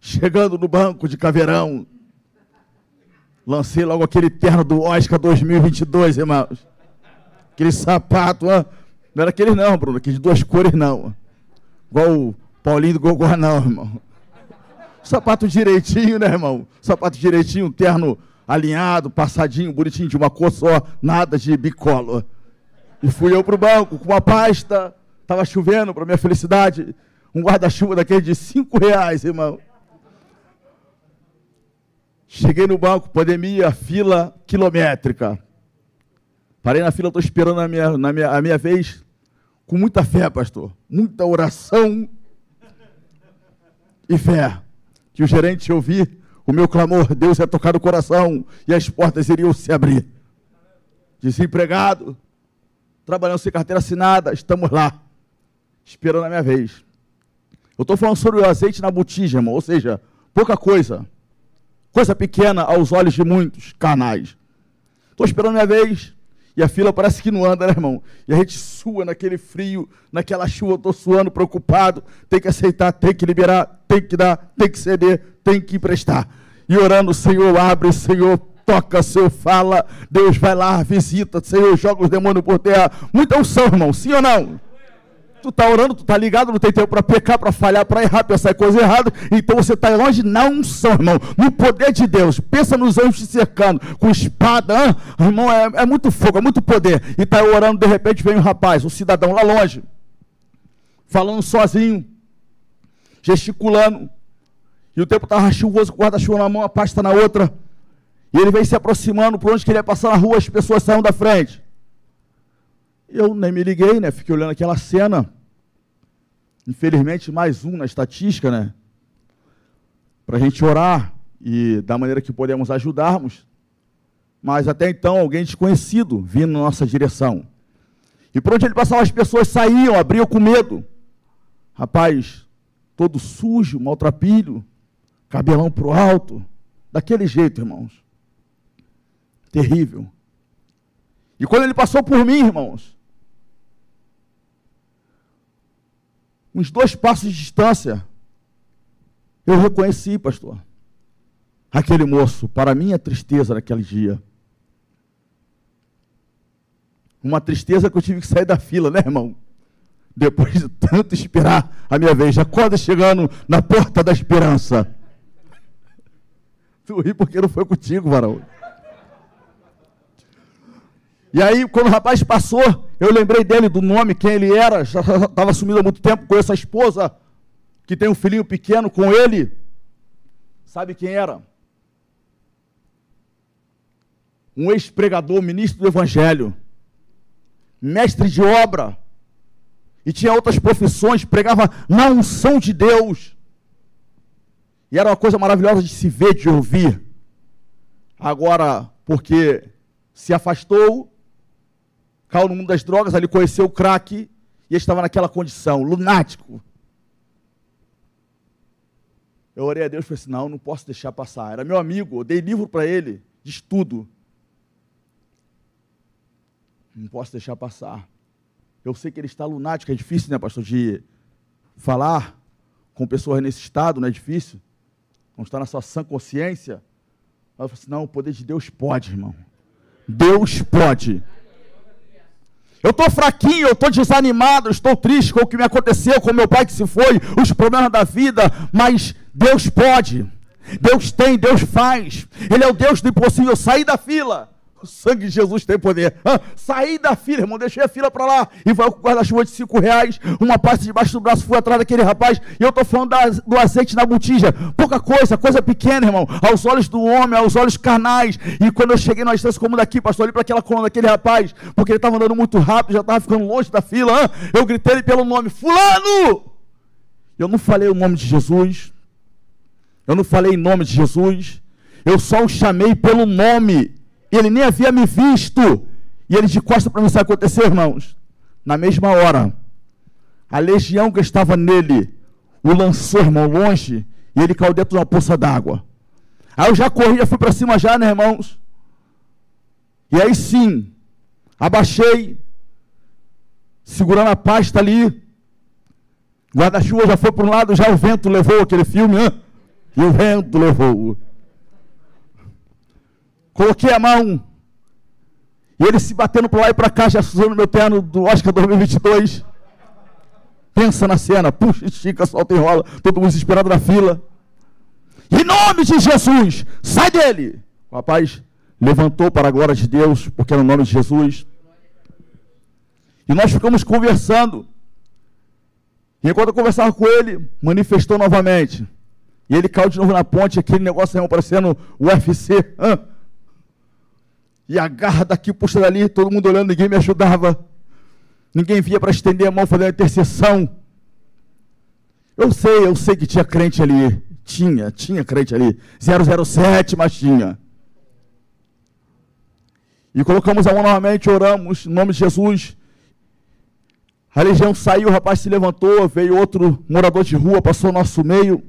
chegando no banco de caveirão, lancei logo aquele terno do Oscar 2022, irmãos. Aquele sapato, ó. não era aquele não, Bruno, aquele de duas cores não. Igual o Paulinho do Gogó não, irmão. Sapato direitinho, né, irmão? Sapato direitinho, terno alinhado, passadinho, bonitinho, de uma cor só, nada de bicolo. E fui eu pro banco com uma pasta, tava chovendo, para minha felicidade, um guarda-chuva daquele de cinco reais, irmão. Cheguei no banco, pandemia, fila quilométrica. Parei na fila, estou esperando a minha, na minha, a minha vez, com muita fé, pastor. Muita oração e fé. Que o gerente ouvir o meu clamor, Deus ia tocar no coração e as portas iriam se abrir. Desempregado, trabalhando sem carteira assinada, estamos lá. esperando a minha vez. Eu estou falando sobre o azeite na botija, irmão, ou seja, pouca coisa. Coisa pequena aos olhos de muitos canais. Estou esperando minha vez. E a fila parece que não anda, né, irmão? E a gente sua naquele frio, naquela chuva, estou suando, preocupado. Tem que aceitar, tem que liberar, tem que dar, tem que ceder, tem que emprestar. E orando, Senhor, abre, Senhor, toca, Senhor, fala. Deus vai lá, visita, Senhor, joga os demônios por terra. Muita unção, irmão, sim ou não? Tu tá orando, tu tá ligado, não tem tempo para pecar, para falhar, para errar, pensar coisa errada. Então você está longe na unção, irmão, no poder de Deus. Pensa nos anjos te cercando, com espada, hein? irmão, é, é, muito fogo, é muito poder. E tá orando, de repente vem um rapaz, um cidadão lá longe, falando sozinho, gesticulando. E o tempo estava chuvoso, o guarda-chuva na mão, a pasta na outra. E ele vem se aproximando, por onde que ele ia passar na rua, as pessoas saíram da frente. Eu nem me liguei, né? Fiquei olhando aquela cena. Infelizmente, mais um na estatística, né? Para a gente orar e da maneira que podemos ajudarmos. Mas até então, alguém desconhecido vindo na nossa direção. E por onde ele passava, as pessoas saíam, abriam com medo. Rapaz, todo sujo, maltrapilho, cabelão pro alto. Daquele jeito, irmãos. Terrível. E quando ele passou por mim, irmãos, uns dois passos de distância, eu reconheci, pastor, aquele moço, para minha tristeza naquele dia. Uma tristeza que eu tive que sair da fila, né, irmão? Depois de tanto esperar a minha vez, já quase chegando na porta da esperança. Tu ri porque não foi contigo, varão. E aí, quando o rapaz passou, eu lembrei dele, do nome, quem ele era, já estava sumido há muito tempo, conheço a esposa, que tem um filhinho pequeno com ele. Sabe quem era? Um ex-pregador, ministro do Evangelho, mestre de obra, e tinha outras profissões, pregava na unção de Deus. E era uma coisa maravilhosa de se ver, de ouvir. Agora, porque se afastou, caiu no mundo das drogas, ali conheceu o crack e estava naquela condição, lunático. Eu orei a Deus e falei assim: não, não posso deixar passar. Era meu amigo, eu dei livro para ele, de estudo. Não posso deixar passar. Eu sei que ele está lunático, é difícil, né, pastor, de falar com pessoas nesse estado, não é difícil? Não está na sua sã consciência. Mas eu falei assim: não, o poder de Deus pode, irmão. Deus pode. Eu estou fraquinho, eu estou desanimado, estou triste com o que me aconteceu, com meu pai que se foi, os problemas da vida, mas Deus pode. Deus tem, Deus faz. Ele é o Deus do impossível. Sair da fila. O sangue de Jesus tem poder. Ah, saí da fila, irmão. Deixei a fila para lá. E vai com guarda-chuva de cinco reais. Uma pasta debaixo do braço. Fui atrás daquele rapaz. E eu estou falando da, do azeite na botija. Pouca coisa, coisa pequena, irmão. Aos olhos do homem, aos olhos carnais. E quando eu cheguei numa distância como daqui, pastor, ali para aquela coluna daquele rapaz. Porque ele estava andando muito rápido, já estava ficando longe da fila. Ah, eu gritei ele pelo nome: Fulano! Eu não falei o nome de Jesus. Eu não falei em nome de Jesus. Eu só o chamei pelo nome ele nem havia me visto. E ele de costa para mim, sabe o que aconteceu, irmãos? Na mesma hora, a legião que estava nele o lançou, irmão, longe, e ele caiu dentro de uma poça d'água. Aí eu já corri, já fui para cima já, né, irmãos? E aí sim, abaixei, segurando a pasta ali. Guarda-chuva já foi para um lado, já o vento levou aquele filme, hein? e o vento levou. Coloquei a mão. E ele se batendo para lá e para cá, já usando meu terno do Oscar 2022. Pensa na cena, puxa, estica, solta e enrola, todo mundo desesperado na fila. Em nome de Jesus, sai dele. O rapaz levantou para a glória de Deus, porque era o nome de Jesus. E nós ficamos conversando. E enquanto eu conversava com ele, manifestou novamente. E ele caiu de novo na ponte, aquele negócio aí parecendo UFC. Hã? E agarra daqui, puxa dali, todo mundo olhando, ninguém me ajudava. Ninguém via para estender a mão, fazer uma intercessão. Eu sei, eu sei que tinha crente ali. Tinha, tinha crente ali. 007, mas tinha. E colocamos a mão novamente, oramos, em nome de Jesus. A legião saiu, o rapaz se levantou, veio outro morador de rua, passou nosso meio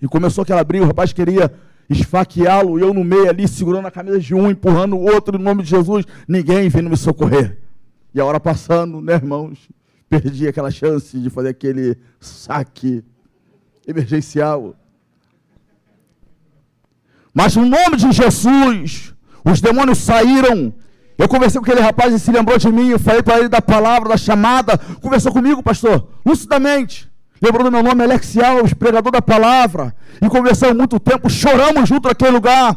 e começou aquela briga. O rapaz queria esfaqueá-lo, eu no meio ali, segurando a camisa de um, empurrando o outro, em nome de Jesus, ninguém vindo me socorrer. E a hora passando, né, irmãos, perdi aquela chance de fazer aquele saque emergencial. Mas no nome de Jesus, os demônios saíram. Eu conversei com aquele rapaz e se lembrou de mim. Eu falei para ele da palavra, da chamada. Conversou comigo, pastor, lucidamente. Lembrou do meu nome, Alex Alves, pregador da palavra. E conversamos muito tempo, choramos junto naquele lugar.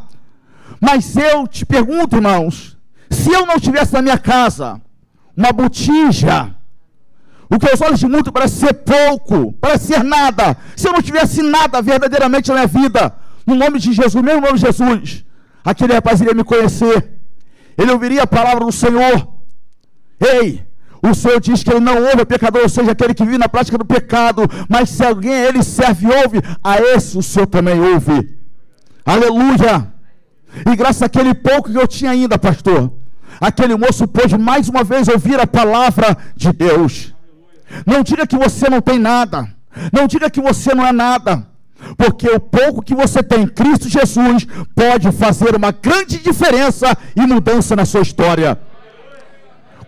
Mas eu te pergunto, irmãos, se eu não tivesse na minha casa uma botija, o que aos olhos de muito parece ser pouco, parece ser nada, se eu não tivesse nada verdadeiramente na minha vida, no nome de Jesus, mesmo nome de Jesus, aquele rapaz iria me conhecer, ele ouviria a palavra do Senhor. Ei, o Senhor diz que ele não ouve o pecador, ou seja, aquele que vive na prática do pecado, mas se alguém ele serve e ouve, a esse o Senhor também ouve. Aleluia! E graças àquele pouco que eu tinha ainda, pastor, aquele moço pôde mais uma vez ouvir a palavra de Deus. Não diga que você não tem nada, não diga que você não é nada. Porque o pouco que você tem em Cristo Jesus pode fazer uma grande diferença e mudança na sua história.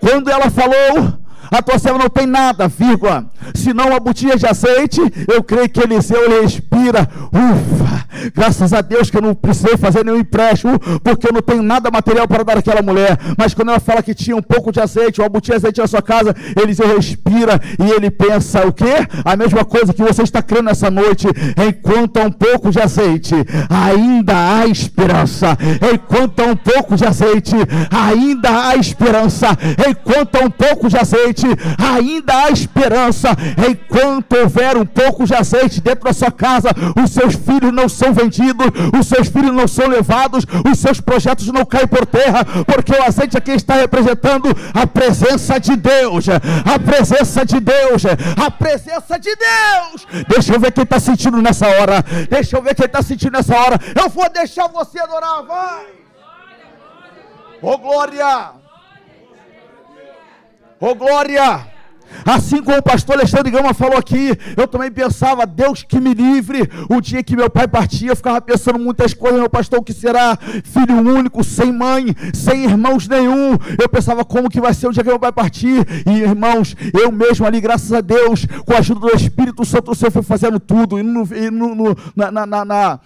Quando ela falou, a tua serva não tem nada, vírgula. Se não uma botija de azeite, eu creio que Eliseu respira. Ufa, graças a Deus que eu não precisei fazer nenhum empréstimo, porque eu não tenho nada material para dar àquela mulher. Mas quando ela fala que tinha um pouco de azeite, uma botija de azeite na sua casa, Eliseu respira e ele pensa o quê? A mesma coisa que você está crendo nessa noite. Enquanto há um pouco de azeite, ainda há esperança. Enquanto há um pouco de azeite, ainda há esperança. Enquanto há um pouco de azeite, ainda há esperança. Enquanto houver um pouco de azeite dentro da sua casa, os seus filhos não são vendidos, os seus filhos não são levados, os seus projetos não caem por terra, porque o azeite aqui está representando a presença de Deus, a presença de Deus, a presença de Deus. Deixa eu ver quem está sentindo nessa hora, deixa eu ver quem está sentindo nessa hora. Eu vou deixar você adorar, vai. Oh glória! Oh glória! Assim como o pastor Alexandre Gama falou aqui, eu também pensava, Deus que me livre. O dia que meu pai partia, eu ficava pensando muitas coisas, meu pastor, o que será? Filho único, sem mãe, sem irmãos nenhum. Eu pensava, como que vai ser o dia que meu pai partir? E irmãos, eu mesmo ali, graças a Deus, com a ajuda do Espírito Santo, o Senhor foi fazendo tudo. E no, no, na, na, na, na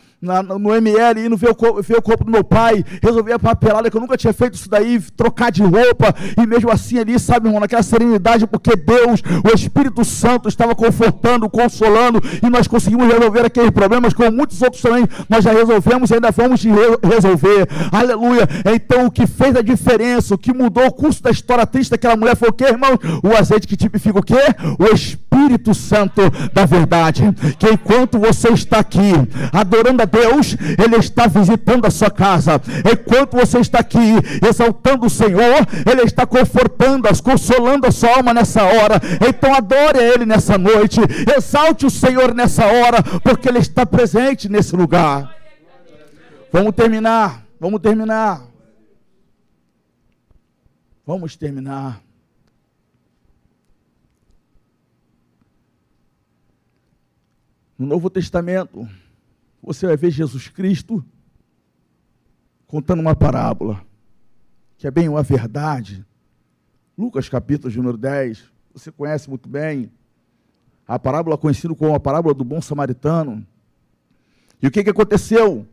no ML, indo ver o, ver o corpo do meu pai, resolvi a papelada que eu nunca tinha feito isso daí, trocar de roupa, e mesmo assim ali, sabe, irmão, naquela serenidade, porque Deus, o Espírito Santo, estava confortando, consolando, e nós conseguimos resolver aqueles problemas, como muitos outros também, nós já resolvemos e ainda vamos resolver, aleluia. Então, o que fez a diferença, o que mudou o curso da história triste daquela mulher foi o que, irmão? O azeite que tipifica o quê? O Espírito Santo da verdade, que enquanto você está aqui, adorando a Deus, Ele está visitando a sua casa. Enquanto você está aqui exaltando o Senhor, Ele está confortando, consolando a sua alma nessa hora. Então adore a Ele nessa noite, exalte o Senhor nessa hora, porque Ele está presente nesse lugar. Vamos terminar, vamos terminar. Vamos terminar. No Novo Testamento, você vai ver Jesus Cristo contando uma parábola, que é bem uma verdade. Lucas capítulo número 10, você conhece muito bem. A parábola conhecida como a parábola do bom samaritano. E o que, que aconteceu?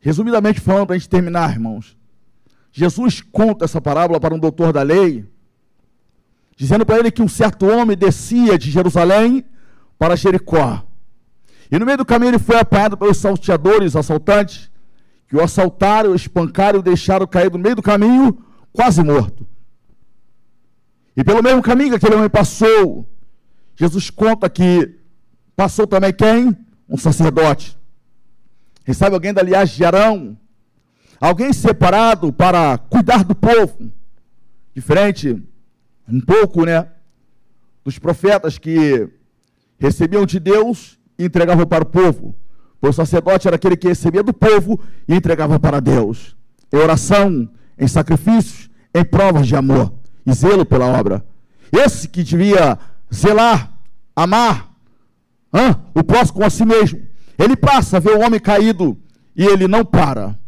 Resumidamente falando, para a gente terminar, irmãos. Jesus conta essa parábola para um doutor da lei, dizendo para ele que um certo homem descia de Jerusalém para Jericó. E no meio do caminho ele foi apanhado pelos salteadores, assaltantes, que o assaltaram, espancaram e o deixaram cair no meio do caminho, quase morto. E pelo mesmo caminho que aquele homem passou, Jesus conta que passou também quem? Um sacerdote. Quem sabe alguém da linhagem de Arão? Alguém separado para cuidar do povo. Diferente um pouco, né? Dos profetas que recebiam de Deus e entregavam para o povo. O sacerdote era aquele que recebia do povo e entregava para Deus. Em oração, em sacrifícios, em provas de amor e zelo pela obra. Esse que devia zelar, amar hã? o próximo a si mesmo. Ele passa, vê o homem caído e ele não para.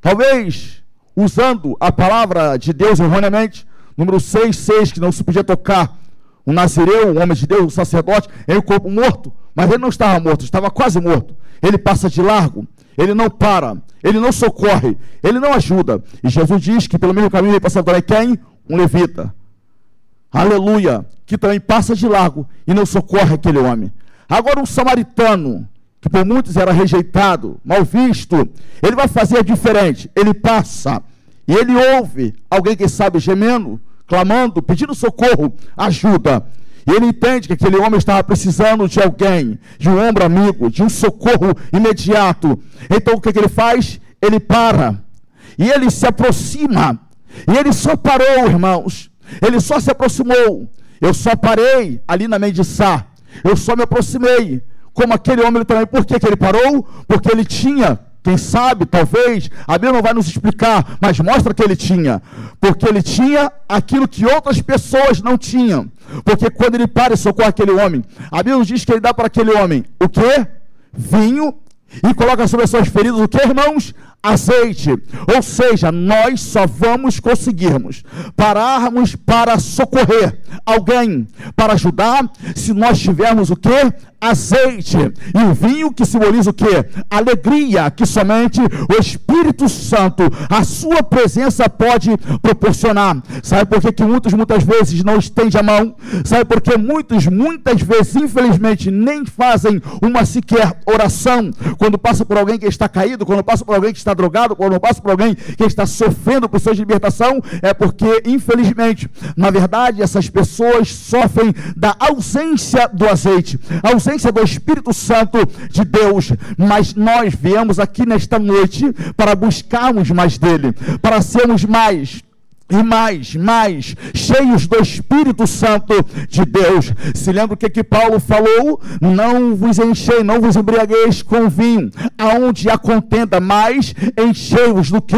Talvez usando a palavra de Deus erroneamente, número 6, 6, que não se podia tocar um nazireu, um homem de Deus, um sacerdote, em um corpo morto, mas ele não estava morto, estava quase morto. Ele passa de largo, ele não para, ele não socorre, ele não ajuda. E Jesus diz que pelo mesmo caminho ele passa agora quem? Um levita. Aleluia, que também passa de largo e não socorre aquele homem. Agora um samaritano, que por muitos era rejeitado, mal visto, ele vai fazer diferente. Ele passa e ele ouve alguém que sabe gemendo, clamando, pedindo socorro, ajuda. E ele entende que aquele homem estava precisando de alguém, de um ombro amigo, de um socorro imediato. Então o que, que ele faz? Ele para. E ele se aproxima. E ele só parou, irmãos. Ele só se aproximou. Eu só parei ali na Mendiçá. Eu só me aproximei. Como aquele homem também. Por que, que ele parou? Porque ele tinha quem sabe, talvez, a Bíblia não vai nos explicar, mas mostra que ele tinha. Porque ele tinha aquilo que outras pessoas não tinham. Porque quando ele para e socorre aquele homem, a Bíblia diz que ele dá para aquele homem o quê? Vinho e coloca sobre as suas feridas o que, irmãos? Azeite. Ou seja, nós só vamos conseguirmos pararmos para socorrer alguém, para ajudar, se nós tivermos o que? Azeite. E o vinho que simboliza o que? Alegria que somente o Espírito Santo, a sua presença pode proporcionar. Sabe por que, que muitos muitas vezes não estende a mão? Sabe por que muitos muitas vezes, infelizmente, nem fazem uma sequer oração quando passa por alguém que está caído, quando passa por alguém que está drogado, quando passa por alguém que está sofrendo por sua libertação? É porque, infelizmente, na verdade, essas pessoas sofrem da ausência do azeite. A ausência do Espírito Santo de Deus, mas nós viemos aqui nesta noite para buscarmos mais dele, para sermos mais e mais, mais, cheios do Espírito Santo de Deus. Se lembra o que, que Paulo falou? Não vos enchei, não vos embriagueis com vinho, aonde a contenda, mais enchei-vos do que?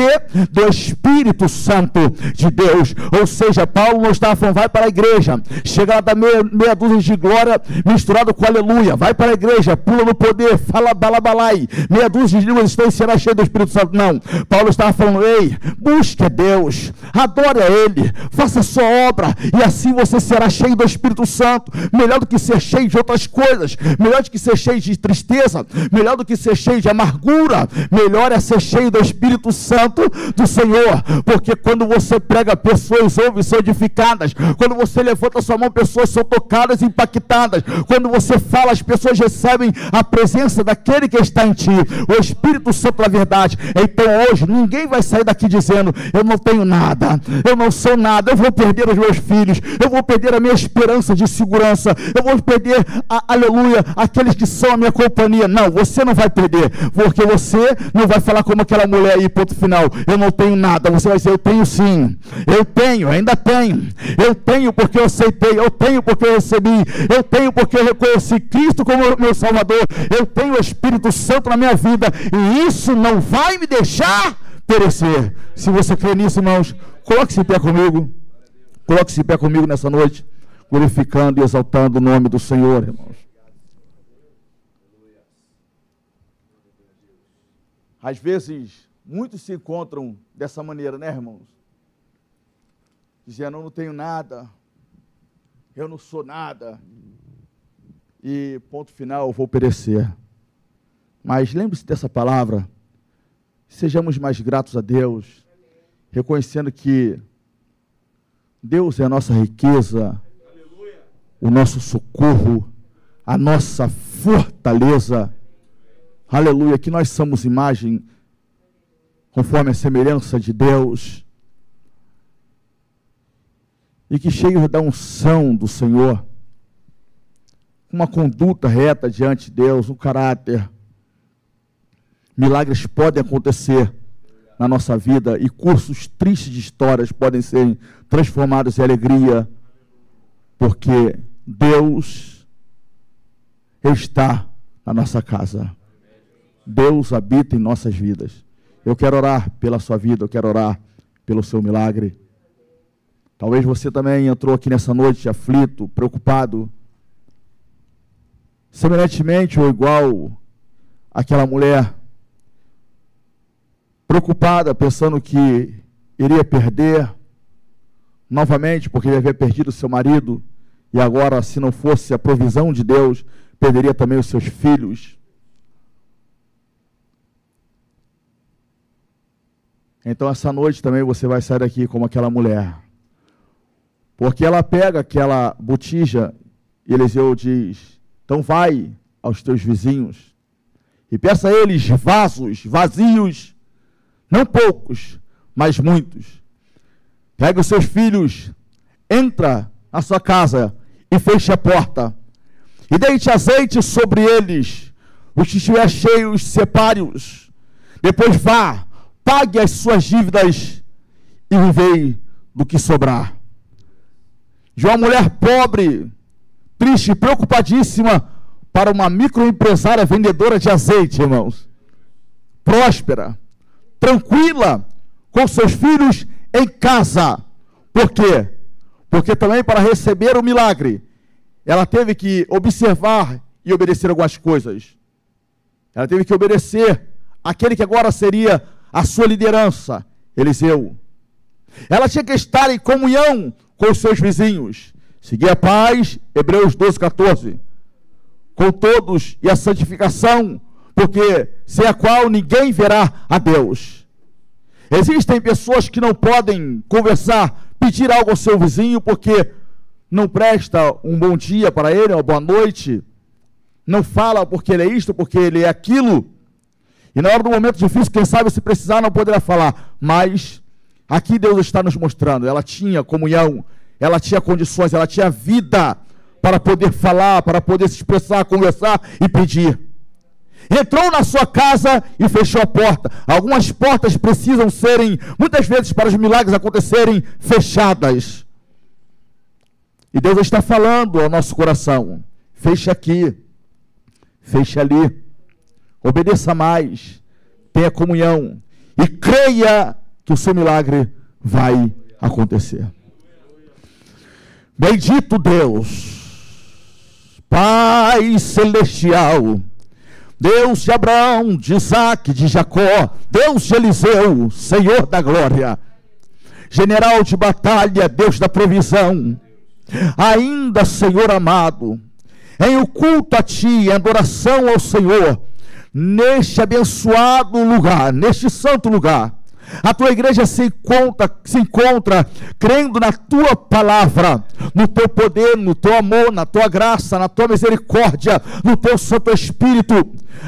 Do Espírito Santo de Deus. Ou seja, Paulo não estava falando, vai para a igreja, chega lá da meia, meia dúzia de glória misturado com aleluia, vai para a igreja, pula no poder, fala balabalai, meia dúzia de línguas estão e será cheio do Espírito Santo. Não, Paulo estava falando, ei, busque Deus, adore adore a Ele, faça a sua obra, e assim você será cheio do Espírito Santo. Melhor do que ser cheio de outras coisas, melhor do que ser cheio de tristeza, melhor do que ser cheio de amargura, melhor é ser cheio do Espírito Santo do Senhor, porque quando você prega, pessoas ouvem, são edificadas, quando você levanta sua mão, pessoas são tocadas impactadas, quando você fala, as pessoas recebem a presença daquele que está em ti, o Espírito Santo da verdade. Então hoje, ninguém vai sair daqui dizendo, eu não tenho nada, eu não sou nada, eu vou perder os meus filhos, eu vou perder a minha esperança de segurança, eu vou perder, a, aleluia, aqueles que são a minha companhia. Não, você não vai perder, porque você não vai falar como aquela mulher aí, ponto final, eu não tenho nada. Você vai dizer, eu tenho sim, eu tenho, ainda tenho, eu tenho porque eu aceitei, eu tenho porque eu recebi, eu tenho porque eu reconheci Cristo como meu Salvador, eu tenho o Espírito Santo na minha vida, e isso não vai me deixar perecer. Se você crê nisso, irmãos, Coloque-se em pé comigo. Coloque-se em pé comigo nessa noite, glorificando e exaltando o nome do Senhor, irmãos. Às vezes, muitos se encontram dessa maneira, né, irmãos? Dizendo, eu não tenho nada, eu não sou nada, e ponto final, eu vou perecer. Mas lembre-se dessa palavra, sejamos mais gratos a Deus, reconhecendo que Deus é a nossa riqueza, o nosso socorro, a nossa fortaleza. Aleluia, que nós somos imagem conforme a semelhança de Deus. E que cheios da unção do Senhor, uma conduta reta diante de Deus, um caráter. Milagres podem acontecer na nossa vida e cursos tristes de histórias podem ser transformados em alegria, porque Deus está na nossa casa. Deus habita em nossas vidas. Eu quero orar pela sua vida, eu quero orar pelo seu milagre. Talvez você também entrou aqui nessa noite aflito, preocupado. Semelhantemente ou igual aquela mulher preocupada, pensando que iria perder novamente, porque ele havia perdido seu marido, e agora, se não fosse a provisão de Deus, perderia também os seus filhos. Então, essa noite também você vai sair daqui como aquela mulher. Porque ela pega aquela botija e Eliseu diz: Então vai aos teus vizinhos e peça a eles vasos vazios, não poucos, mas muitos. Pega os seus filhos, entra na sua casa e feche a porta. E deite azeite sobre eles. Os que estiver cheios, separe-os. Depois vá, pague as suas dívidas e vivei do que sobrar. De uma mulher pobre, triste, preocupadíssima, para uma microempresária vendedora de azeite, irmãos. Próspera, tranquila, com seus filhos em casa. Por quê? Porque também para receber o milagre, ela teve que observar e obedecer algumas coisas. Ela teve que obedecer aquele que agora seria a sua liderança, Eliseu. Ela tinha que estar em comunhão com os seus vizinhos. Seguir a paz, Hebreus 12, 14. Com todos e a santificação, porque sem a qual ninguém verá a Deus. Existem pessoas que não podem conversar, pedir algo ao seu vizinho, porque não presta um bom dia para ele, uma boa noite, não fala porque ele é isto, porque ele é aquilo. E na hora do momento difícil, quem sabe se precisar não poderá falar. Mas aqui Deus está nos mostrando. Ela tinha comunhão, ela tinha condições, ela tinha vida para poder falar, para poder se expressar, conversar e pedir. Entrou na sua casa e fechou a porta. Algumas portas precisam serem, muitas vezes, para os milagres acontecerem, fechadas. E Deus está falando ao nosso coração: feche aqui, feche ali. Obedeça mais, tenha comunhão e creia que o seu milagre vai acontecer. Bendito Deus, Pai celestial, Deus de Abraão, de Isaac, de Jacó, Deus de Eliseu, Senhor da glória, general de batalha, Deus da provisão, ainda, Senhor amado, em o culto a Ti, em adoração ao Senhor, neste abençoado lugar, neste santo lugar. A tua igreja se encontra, se encontra crendo na tua palavra, no teu poder, no teu amor, na tua graça, na tua misericórdia, no teu Santo Espírito.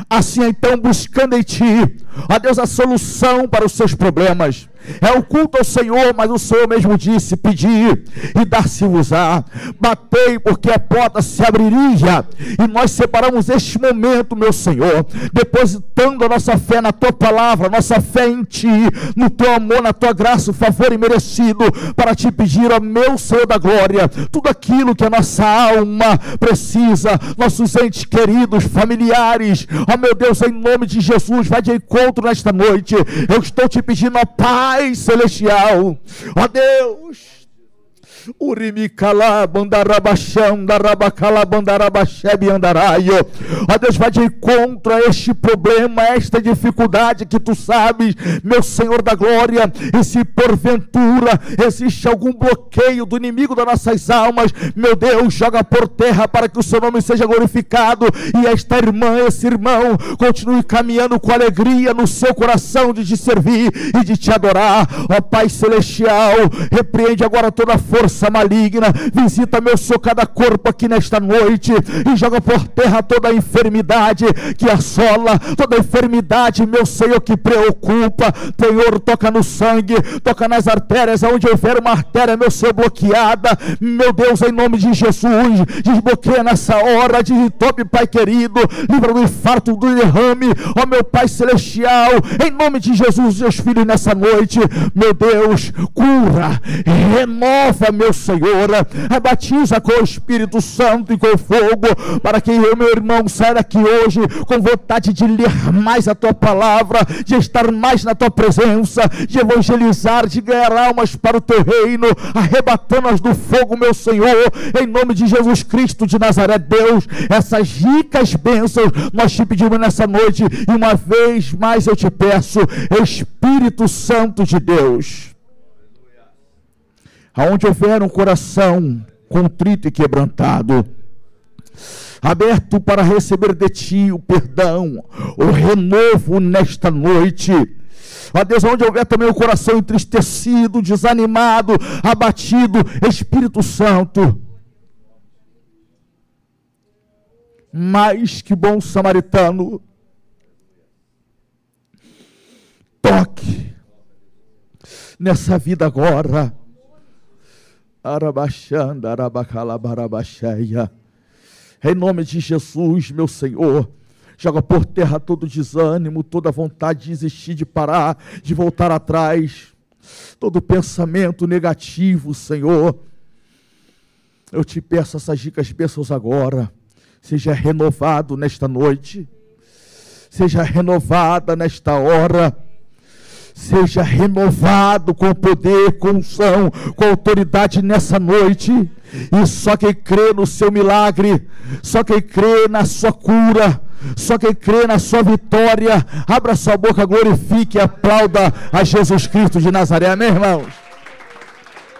Assim então, buscando em ti, ó Deus, a solução para os seus problemas é o culto ao Senhor, mas o Senhor mesmo disse: pedir e dar-se-vos-á. Batei, porque a porta se abriria. E nós separamos este momento, meu Senhor, depositando a nossa fé na tua palavra, nossa fé em ti, no teu amor, na tua graça, o favor imerecido, para te pedir, ó meu Senhor da glória, tudo aquilo que a nossa alma precisa, nossos entes queridos, familiares, ó meu Deus, em nome de Jesus, vai de encontro nesta noite. Eu estou te pedindo, Pai Pai Celestial, ó Deus, Urimicalabandarabachão, darabacalabandarabachebe andaraio. Ó Deus, vai de encontro a este problema, a esta dificuldade que tu sabes, meu Senhor da glória. E se porventura existe algum bloqueio do inimigo das nossas almas, meu Deus, joga por terra para que o seu nome seja glorificado. E esta irmã, esse irmão, continue caminhando com alegria no seu coração de te servir e de te adorar. Ó Pai Celestial, repreende agora toda a força maligna. Visita, meu Senhor, cada corpo aqui nesta noite e joga por terra toda a enfermidade que assola, toda a enfermidade, meu Senhor, que preocupa. Senhor, toca no sangue, toca nas artérias, onde houver uma artéria, meu Senhor, bloqueada. Meu Deus, em nome de Jesus, desbloqueia nessa hora, de top, Pai querido, livra do infarto, do derrame, ó meu Pai celestial, em nome de Jesus, seus filhos nessa noite, meu Deus, cura, renova, meu meu Senhor. Batiza com o Espírito Santo e com fogo, para que eu, meu irmão, saia daqui hoje com vontade de ler mais a tua palavra, de estar mais na tua presença, de evangelizar, de ganhar almas para o teu reino, arrebatando-as do fogo, meu Senhor, em nome de Jesus Cristo de Nazaré, Deus, essas ricas bênçãos nós te pedimos nessa noite, e uma vez mais eu te peço, Espírito Santo de Deus, aonde houver um coração contrito e quebrantado, aberto para receber de ti o perdão, o renovo nesta noite. Ó Deus, onde houver também o coração entristecido, desanimado, abatido, Espírito Santo, mais que bom samaritano, toque nessa vida agora. Arabaxanda, arabacalabarabaxeia. Em nome de Jesus, meu Senhor, joga por terra todo desânimo, toda vontade de desistir, de parar, de voltar atrás, todo pensamento negativo, Senhor. Eu te peço essas dicas bênçãos agora. Seja renovado nesta noite, seja renovada nesta hora seja renovado com poder, com unção, com autoridade nessa noite. E só quem crê no seu milagre, só quem crê na sua cura, só quem crê na sua vitória, abra sua boca, glorifique e aplauda a Jesus Cristo de Nazaré. Amém, irmãos?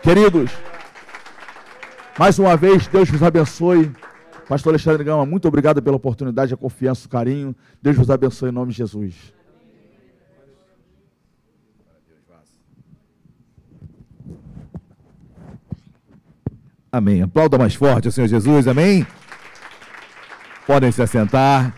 Queridos, mais uma vez, Deus vos abençoe. Pastor Alexandre Gama, muito obrigado pela oportunidade, a confiança, o carinho. Deus vos abençoe em nome de Jesus. Amém. Aplauda mais forte o Senhor Jesus. Amém. Podem se assentar.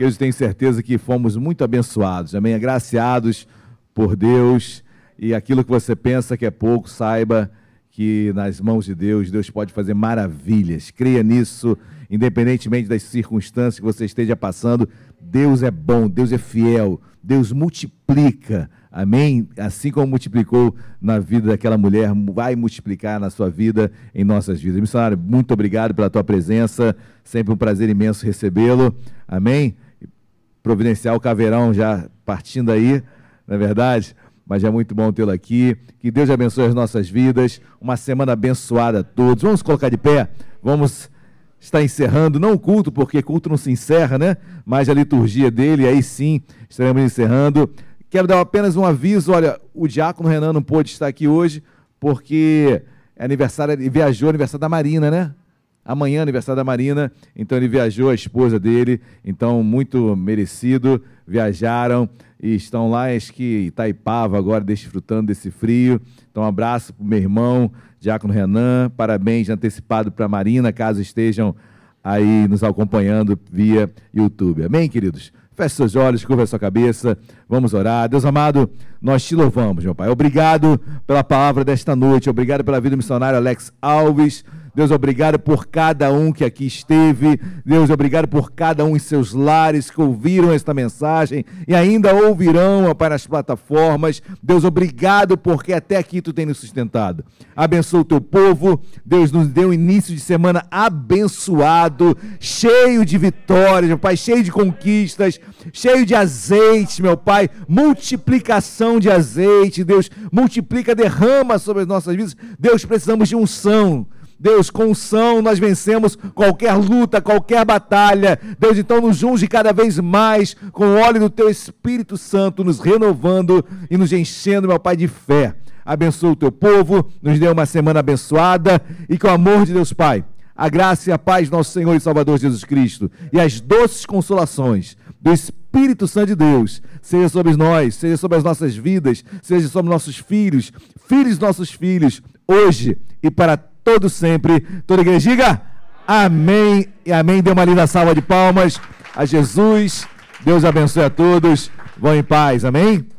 Eu tenho certeza que fomos muito abençoados. Amém. Agraciados por Deus. E aquilo que você pensa que é pouco, saiba que nas mãos de Deus, Deus pode fazer maravilhas. Creia nisso, independentemente das circunstâncias que você esteja passando. Deus é bom, Deus é fiel, Deus multiplica Amém? Assim como multiplicou na vida daquela mulher, vai multiplicar na sua vida, em nossas vidas. Missionário, muito obrigado pela tua presença. Sempre um prazer imenso recebê-lo. Amém? Providencial Caveirão já partindo aí, não é verdade? Mas é muito bom tê-lo aqui. Que Deus abençoe as nossas vidas. Uma semana abençoada a todos. Vamos colocar de pé. Vamos estar encerrando, não o culto, porque culto não se encerra, né? Mas a liturgia dele, aí sim estaremos encerrando. Quero dar apenas um aviso. Olha, o diácono Renan não pôde estar aqui hoje porque é aniversário, ele viajou aniversário da Marina, né? Amanhã, aniversário da Marina, então ele viajou, a esposa dele, então muito merecido. Viajaram e estão lá, acho que Itaipava agora, desfrutando desse frio. Então, um abraço para o meu irmão, Diácono Renan. Parabéns antecipado para a Marina, caso estejam aí nos acompanhando via YouTube. Amém, queridos? Feche seus olhos, curva sua cabeça, vamos orar. Deus amado, nós te louvamos, meu Pai. Obrigado pela palavra desta noite, obrigado pela vida do missionário Alex Alves. Deus, obrigado por cada um que aqui esteve. Deus, obrigado por cada um em seus lares que ouviram esta mensagem e ainda ouvirão, ó Pai, nas plataformas. Deus, obrigado porque até aqui tu tem nos sustentado. Abençoa o teu povo. Deus nos deu um início de semana abençoado, cheio de vitórias, meu Pai, cheio de conquistas, cheio de azeite, meu Pai. Multiplicação de azeite, Deus. Multiplica, derrama sobre as nossas vidas. Deus, precisamos de unção. Deus, com unção nós vencemos qualquer luta, qualquer batalha. Deus, então nos unge cada vez mais com o óleo do teu Espírito Santo, nos renovando e nos enchendo, meu Pai, de fé. Abençoa o teu povo, nos dê uma semana abençoada e que o amor de Deus Pai, a graça e a paz do nosso Senhor e Salvador Jesus Cristo e as doces consolações do Espírito Santo de Deus seja sobre nós, seja sobre as nossas vidas, seja sobre nossos filhos, filhos nossos filhos, hoje e para todo sempre. Toda igreja diga amém e amém. Dê uma linda salva de palmas a Jesus. Deus abençoe a todos. Vão em paz. Amém.